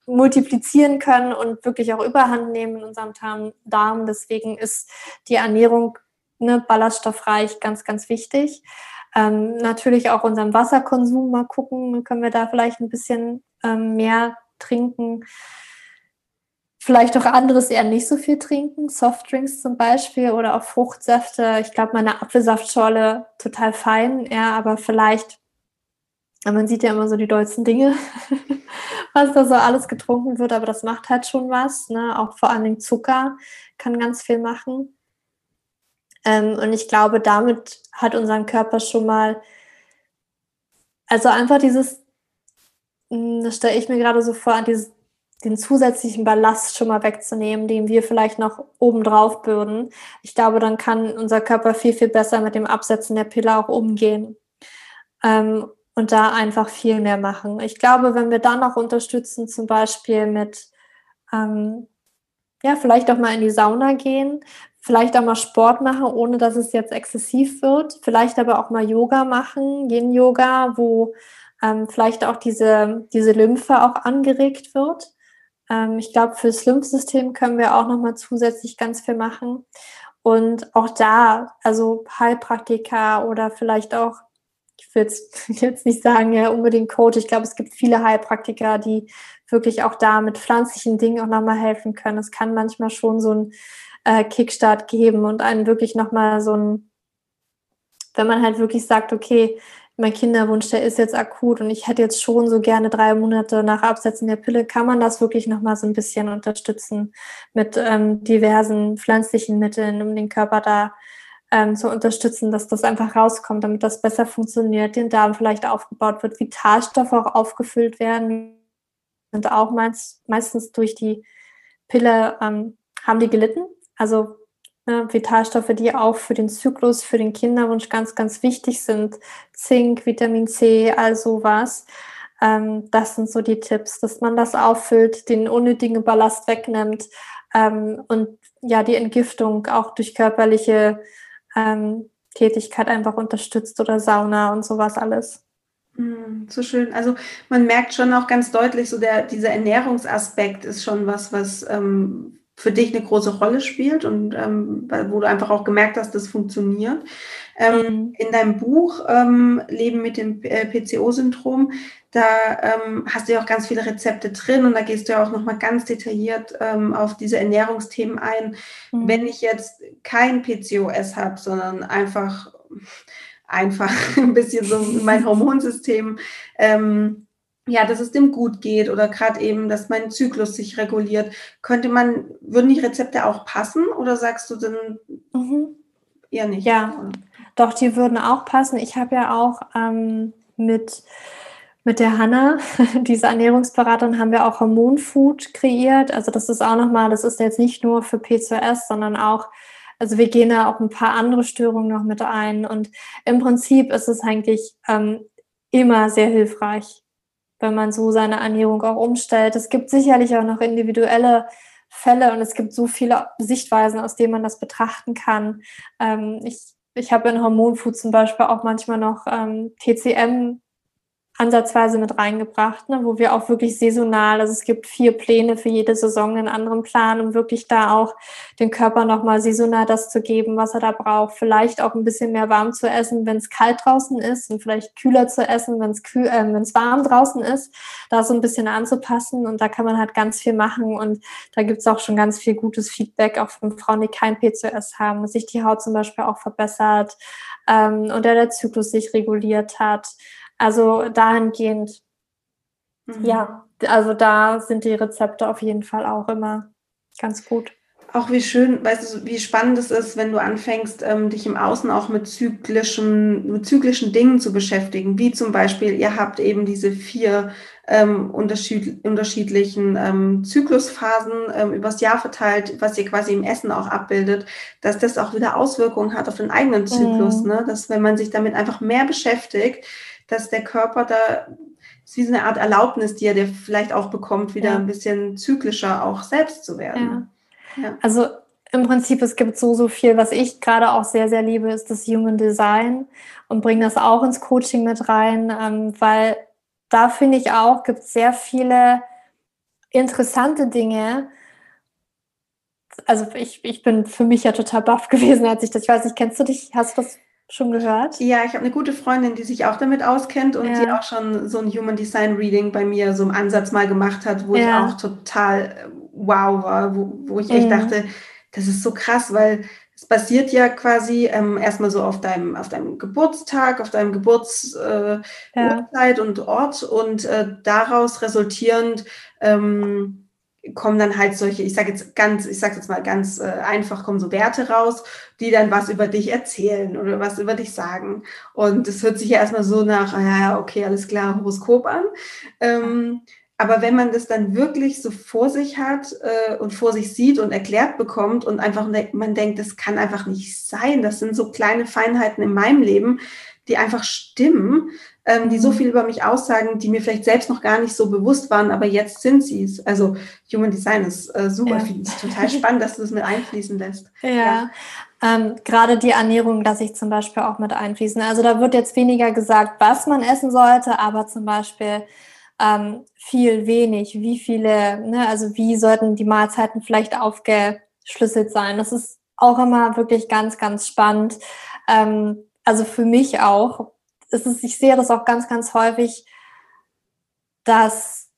multiplizieren können und wirklich auch Überhand nehmen in unserem Darm. Deswegen ist die Ernährung ne, ballaststoffreich ganz, ganz wichtig. Ähm, natürlich auch unseren Wasserkonsum mal gucken, können wir da vielleicht ein bisschen ähm, mehr trinken. Vielleicht auch anderes eher nicht so viel trinken, Softdrinks zum Beispiel oder auch Fruchtsäfte. Ich glaube, meine Apfelsaftschorle total fein, ja, aber vielleicht, man sieht ja immer so die dollsten Dinge, was da so alles getrunken wird, aber das macht halt schon was. Ne? Auch vor Dingen Zucker kann ganz viel machen. Ähm, und ich glaube, damit hat unseren Körper schon mal, also einfach dieses, hm, das stelle ich mir gerade so vor, dieses, den zusätzlichen Ballast schon mal wegzunehmen, den wir vielleicht noch obendrauf bürden. Ich glaube, dann kann unser Körper viel, viel besser mit dem Absetzen der Pille auch umgehen. Ähm, und da einfach viel mehr machen. Ich glaube, wenn wir dann noch unterstützen, zum Beispiel mit, ähm, ja, vielleicht auch mal in die Sauna gehen, vielleicht auch mal Sport machen, ohne dass es jetzt exzessiv wird. Vielleicht aber auch mal Yoga machen, Yin-Yoga, wo ähm, vielleicht auch diese, diese Lymphe auch angeregt wird. Ähm, ich glaube, fürs Lymphsystem können wir auch nochmal zusätzlich ganz viel machen. Und auch da, also Heilpraktika oder vielleicht auch, will jetzt nicht sagen, ja, unbedingt Coach. Ich glaube, es gibt viele Heilpraktiker, die wirklich auch da mit pflanzlichen Dingen auch nochmal helfen können. Es kann manchmal schon so ein äh, Kickstart geben und einen wirklich nochmal so ein, wenn man halt wirklich sagt, okay, mein Kinderwunsch, der ist jetzt akut und ich hätte jetzt schon so gerne drei Monate nach Absetzen der Pille, kann man das wirklich nochmal so ein bisschen unterstützen mit ähm, diversen pflanzlichen Mitteln, um den Körper da ähm, zu unterstützen, dass das einfach rauskommt, damit das besser funktioniert, den Darm vielleicht aufgebaut wird, Vitalstoffe auch aufgefüllt werden und auch meist, meistens durch die Pille ähm, haben die gelitten. Also äh, Vitalstoffe, die auch für den Zyklus, für den Kinderwunsch ganz, ganz wichtig sind. Zink, Vitamin C, all sowas. Ähm, das sind so die Tipps, dass man das auffüllt, den unnötigen Ballast wegnimmt ähm, und ja, die Entgiftung auch durch körperliche ähm, Tätigkeit einfach unterstützt oder Sauna und sowas alles. Mm, so schön. Also man merkt schon auch ganz deutlich, so der, dieser Ernährungsaspekt ist schon was, was ähm, für dich eine große Rolle spielt und ähm, wo du einfach auch gemerkt hast, das funktioniert. Ähm, mhm. In deinem Buch ähm, Leben mit dem äh, PCO-Syndrom, da ähm, hast du ja auch ganz viele Rezepte drin und da gehst du ja auch nochmal ganz detailliert ähm, auf diese Ernährungsthemen ein. Mhm. Wenn ich jetzt kein PCOS habe, sondern einfach, einfach ein bisschen so mein Hormonsystem, ähm, ja, dass es dem gut geht oder gerade eben, dass mein Zyklus sich reguliert. Könnte man, würden die Rezepte auch passen oder sagst du dann mhm. Eher nicht? Ja, doch, die würden auch passen. Ich habe ja auch ähm, mit mit der Hanna, diese Ernährungsberaterin, haben wir auch Hormonfood kreiert. Also das ist auch nochmal, das ist jetzt nicht nur für PCOS, sondern auch, also wir gehen da auch ein paar andere Störungen noch mit ein. Und im Prinzip ist es eigentlich ähm, immer sehr hilfreich, wenn man so seine Ernährung auch umstellt. Es gibt sicherlich auch noch individuelle Fälle und es gibt so viele Sichtweisen, aus denen man das betrachten kann. Ähm, ich ich habe in Hormonfood zum Beispiel auch manchmal noch ähm, TCM ansatzweise mit reingebracht, ne, wo wir auch wirklich saisonal, also es gibt vier Pläne für jede Saison, einen anderen Plan, um wirklich da auch den Körper nochmal saisonal das zu geben, was er da braucht. Vielleicht auch ein bisschen mehr warm zu essen, wenn es kalt draußen ist und vielleicht kühler zu essen, wenn es äh, warm draußen ist, da so ein bisschen anzupassen und da kann man halt ganz viel machen und da gibt es auch schon ganz viel gutes Feedback, auch von Frauen, die kein PCOS haben, sich die Haut zum Beispiel auch verbessert ähm, und der, der Zyklus sich reguliert hat. Also dahingehend, mhm. ja, also da sind die Rezepte auf jeden Fall auch immer ganz gut. Auch wie schön, weißt du, wie spannend es ist, wenn du anfängst, ähm, dich im Außen auch mit zyklischen, mit zyklischen Dingen zu beschäftigen, wie zum Beispiel, ihr habt eben diese vier ähm, unterschied, unterschiedlichen ähm, Zyklusphasen ähm, übers Jahr verteilt, was ihr quasi im Essen auch abbildet, dass das auch wieder Auswirkungen hat auf den eigenen Zyklus, mhm. ne? dass wenn man sich damit einfach mehr beschäftigt, dass der Körper da ist wie so eine Art Erlaubnis, die er dir vielleicht auch bekommt, wieder ja. ein bisschen zyklischer auch selbst zu werden. Ja. Ja. Also im Prinzip, es gibt so, so viel, was ich gerade auch sehr, sehr liebe, ist das Human Design und bringe das auch ins Coaching mit rein, ähm, weil da finde ich auch, gibt es sehr viele interessante Dinge. Also ich, ich bin für mich ja total baff gewesen, als ich das, ich weiß nicht, kennst du dich, hast du das schon gehört? Ja, ich habe eine gute Freundin, die sich auch damit auskennt und ja. die auch schon so ein Human Design Reading bei mir so im Ansatz mal gemacht hat, wo ja. ich auch total äh, wow war, wo, wo ich echt mhm. dachte, das ist so krass, weil es basiert ja quasi ähm, erstmal so auf deinem, auf deinem Geburtstag, auf deinem Geburtsurzeit äh, ja. und Ort und äh, daraus resultierend ähm, kommen dann halt solche, ich sage jetzt ganz, ich sage jetzt mal ganz äh, einfach, kommen so Werte raus, die dann was über dich erzählen oder was über dich sagen. Und es hört sich ja erstmal so nach, ah ja, okay, alles klar, Horoskop an. Ähm, aber wenn man das dann wirklich so vor sich hat äh, und vor sich sieht und erklärt bekommt und einfach man denkt, das kann einfach nicht sein, das sind so kleine Feinheiten in meinem Leben, die einfach stimmen, ähm, die so viel über mich aussagen, die mir vielleicht selbst noch gar nicht so bewusst waren, aber jetzt sind sie es. Also Human Design ist äh, super, ja. finde ich total spannend, dass du das mit einfließen lässt. Ja. ja. Ähm, Gerade die Ernährung lasse ich zum Beispiel auch mit einfließen. Also da wird jetzt weniger gesagt, was man essen sollte, aber zum Beispiel ähm, viel wenig, wie viele, ne, also wie sollten die Mahlzeiten vielleicht aufgeschlüsselt sein. Das ist auch immer wirklich ganz, ganz spannend. Ähm, also für mich auch, ist es, ich sehe das auch ganz, ganz häufig, dass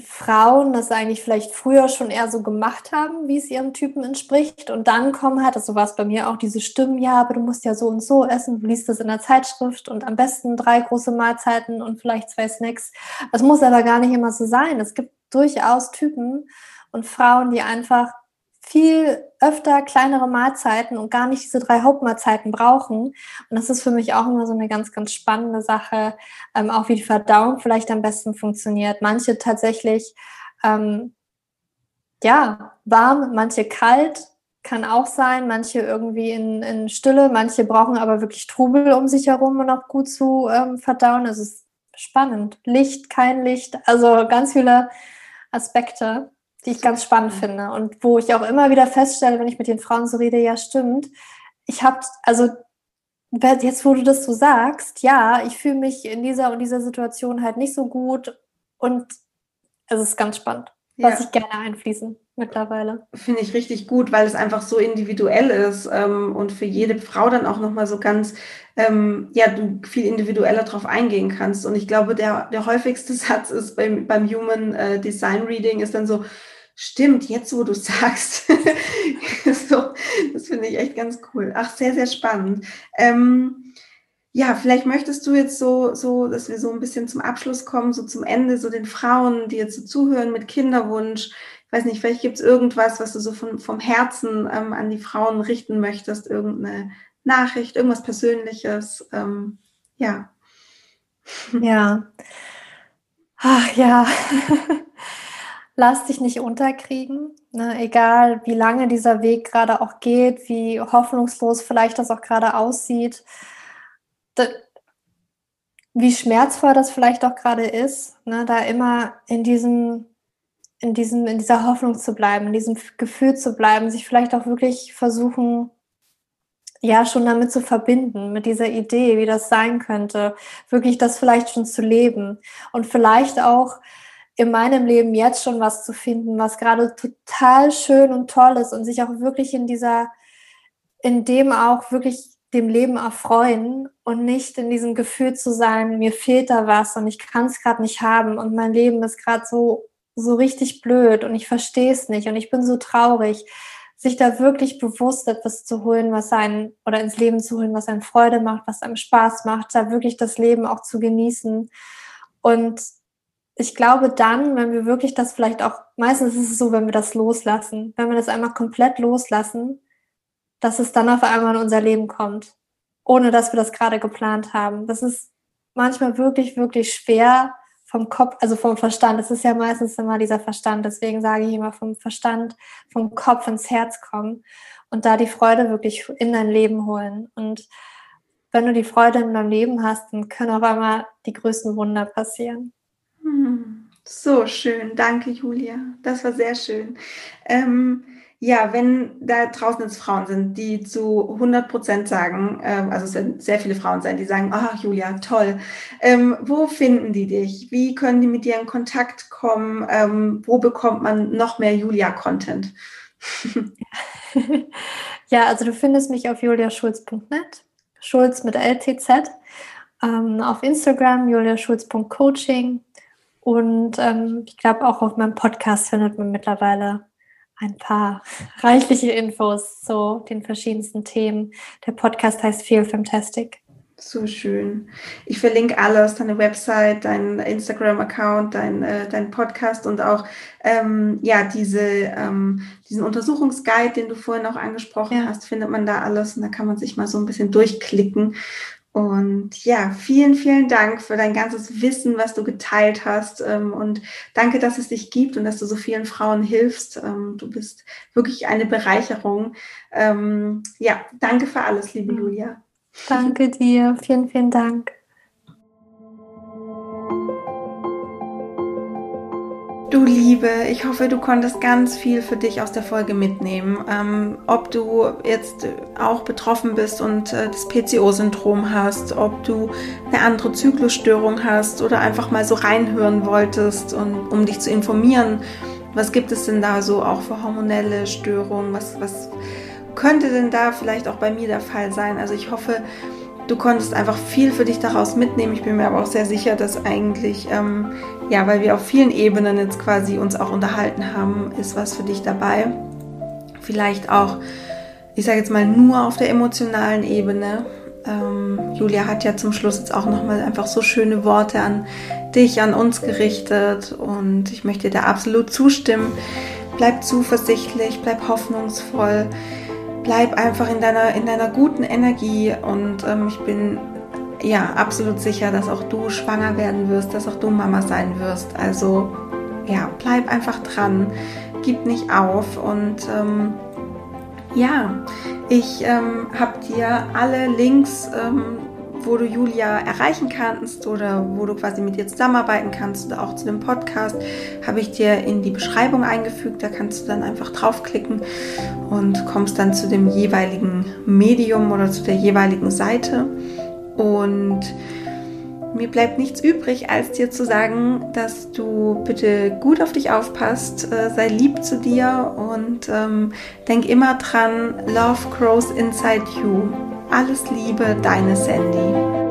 Frauen das eigentlich vielleicht früher schon eher so gemacht haben, wie es ihrem Typen entspricht. Und dann kommen halt, so war es bei mir auch, diese Stimmen, ja, aber du musst ja so und so essen, du liest das in der Zeitschrift und am besten drei große Mahlzeiten und vielleicht zwei Snacks. Das muss aber gar nicht immer so sein. Es gibt durchaus Typen und Frauen, die einfach viel öfter kleinere Mahlzeiten und gar nicht diese drei Hauptmahlzeiten brauchen. Und das ist für mich auch immer so eine ganz, ganz spannende Sache, ähm, auch wie die Verdauung vielleicht am besten funktioniert. Manche tatsächlich, ähm, ja, warm, manche kalt, kann auch sein, manche irgendwie in, in Stille, manche brauchen aber wirklich Trubel um sich herum, um noch gut zu ähm, verdauen. Es ist spannend. Licht, kein Licht, also ganz viele Aspekte die ich ganz spannend finde und wo ich auch immer wieder feststelle, wenn ich mit den Frauen so rede, ja stimmt, ich habe, also jetzt wo du das so sagst, ja, ich fühle mich in dieser und dieser Situation halt nicht so gut und es ist ganz spannend, ja. was ich gerne einfließen mittlerweile. Finde ich richtig gut, weil es einfach so individuell ist ähm, und für jede Frau dann auch nochmal so ganz, ähm, ja, du viel individueller drauf eingehen kannst. Und ich glaube, der, der häufigste Satz ist beim, beim Human äh, Design Reading ist dann so, Stimmt, jetzt wo du sagst. so, das finde ich echt ganz cool. Ach, sehr, sehr spannend. Ähm, ja, vielleicht möchtest du jetzt so, so, dass wir so ein bisschen zum Abschluss kommen, so zum Ende, so den Frauen, die jetzt so zuhören mit Kinderwunsch. Ich weiß nicht, vielleicht gibt es irgendwas, was du so von, vom Herzen ähm, an die Frauen richten möchtest, irgendeine Nachricht, irgendwas Persönliches. Ähm, ja. Ja. Ach ja. lass dich nicht unterkriegen, ne? egal wie lange dieser Weg gerade auch geht, wie hoffnungslos vielleicht das auch gerade aussieht, wie schmerzvoll das vielleicht auch gerade ist, ne? da immer in diesem, in diesem, in dieser Hoffnung zu bleiben, in diesem Gefühl zu bleiben, sich vielleicht auch wirklich versuchen, ja, schon damit zu verbinden, mit dieser Idee, wie das sein könnte, wirklich das vielleicht schon zu leben und vielleicht auch in meinem Leben jetzt schon was zu finden, was gerade total schön und toll ist und sich auch wirklich in dieser, in dem auch wirklich dem Leben erfreuen und nicht in diesem Gefühl zu sein, mir fehlt da was und ich kann es gerade nicht haben und mein Leben ist gerade so, so richtig blöd und ich verstehe es nicht und ich bin so traurig, sich da wirklich bewusst etwas zu holen, was einen oder ins Leben zu holen, was einem Freude macht, was einem Spaß macht, da wirklich das Leben auch zu genießen und ich glaube dann, wenn wir wirklich das vielleicht auch, meistens ist es so, wenn wir das loslassen, wenn wir das einmal komplett loslassen, dass es dann auf einmal in unser Leben kommt, ohne dass wir das gerade geplant haben. Das ist manchmal wirklich, wirklich schwer vom Kopf, also vom Verstand. Es ist ja meistens immer dieser Verstand. Deswegen sage ich immer vom Verstand, vom Kopf ins Herz kommen und da die Freude wirklich in dein Leben holen. Und wenn du die Freude in deinem Leben hast, dann können auf einmal die größten Wunder passieren. So schön, danke Julia. Das war sehr schön. Ähm, ja, wenn da draußen jetzt Frauen sind, die zu 100 Prozent sagen, ähm, also es werden sehr viele Frauen sein, die sagen, ach Julia, toll. Ähm, wo finden die dich? Wie können die mit dir in Kontakt kommen? Ähm, wo bekommt man noch mehr Julia-Content? ja, also du findest mich auf juliaschulz.net, Schulz mit LTZ, ähm, auf Instagram juliaschulz.coaching und ähm, ich glaube, auch auf meinem Podcast findet man mittlerweile ein paar reichliche Infos zu den verschiedensten Themen. Der Podcast heißt Feel Fantastic. So schön. Ich verlinke alles, deine Website, dein Instagram-Account, dein, äh, dein Podcast und auch ähm, ja, diese, ähm, diesen Untersuchungsguide, den du vorhin auch angesprochen ja. hast, findet man da alles und da kann man sich mal so ein bisschen durchklicken und ja, vielen, vielen Dank für dein ganzes Wissen, was du geteilt hast. Ähm, und danke, dass es dich gibt und dass du so vielen Frauen hilfst. Ähm, du bist wirklich eine Bereicherung. Ähm, ja, danke für alles, liebe Julia. Danke dir. Vielen, vielen Dank. Du Liebe, ich hoffe, du konntest ganz viel für dich aus der Folge mitnehmen. Ähm, ob du jetzt auch betroffen bist und äh, das PCO-Syndrom hast, ob du eine andere Zyklusstörung hast oder einfach mal so reinhören wolltest, und, um dich zu informieren, was gibt es denn da so auch für hormonelle Störungen, was, was könnte denn da vielleicht auch bei mir der Fall sein? Also ich hoffe, du konntest einfach viel für dich daraus mitnehmen. Ich bin mir aber auch sehr sicher, dass eigentlich, ähm, ja, weil wir auf vielen Ebenen jetzt quasi uns auch unterhalten haben, ist was für dich dabei. Vielleicht auch, ich sage jetzt mal, nur auf der emotionalen Ebene. Ähm, Julia hat ja zum Schluss jetzt auch nochmal einfach so schöne Worte an dich, an uns gerichtet und ich möchte dir absolut zustimmen. Bleib zuversichtlich, bleib hoffnungsvoll bleib einfach in deiner, in deiner guten Energie und ähm, ich bin ja absolut sicher, dass auch du schwanger werden wirst, dass auch du Mama sein wirst. Also ja, bleib einfach dran, gib nicht auf und ähm, ja, ich ähm, habe dir alle Links ähm, wo du Julia erreichen kannst oder wo du quasi mit ihr zusammenarbeiten kannst oder auch zu dem Podcast, habe ich dir in die Beschreibung eingefügt. Da kannst du dann einfach draufklicken und kommst dann zu dem jeweiligen Medium oder zu der jeweiligen Seite. Und mir bleibt nichts übrig, als dir zu sagen, dass du bitte gut auf dich aufpasst, äh, sei lieb zu dir und ähm, denk immer dran, Love grows inside you. Alles Liebe, deine Sandy.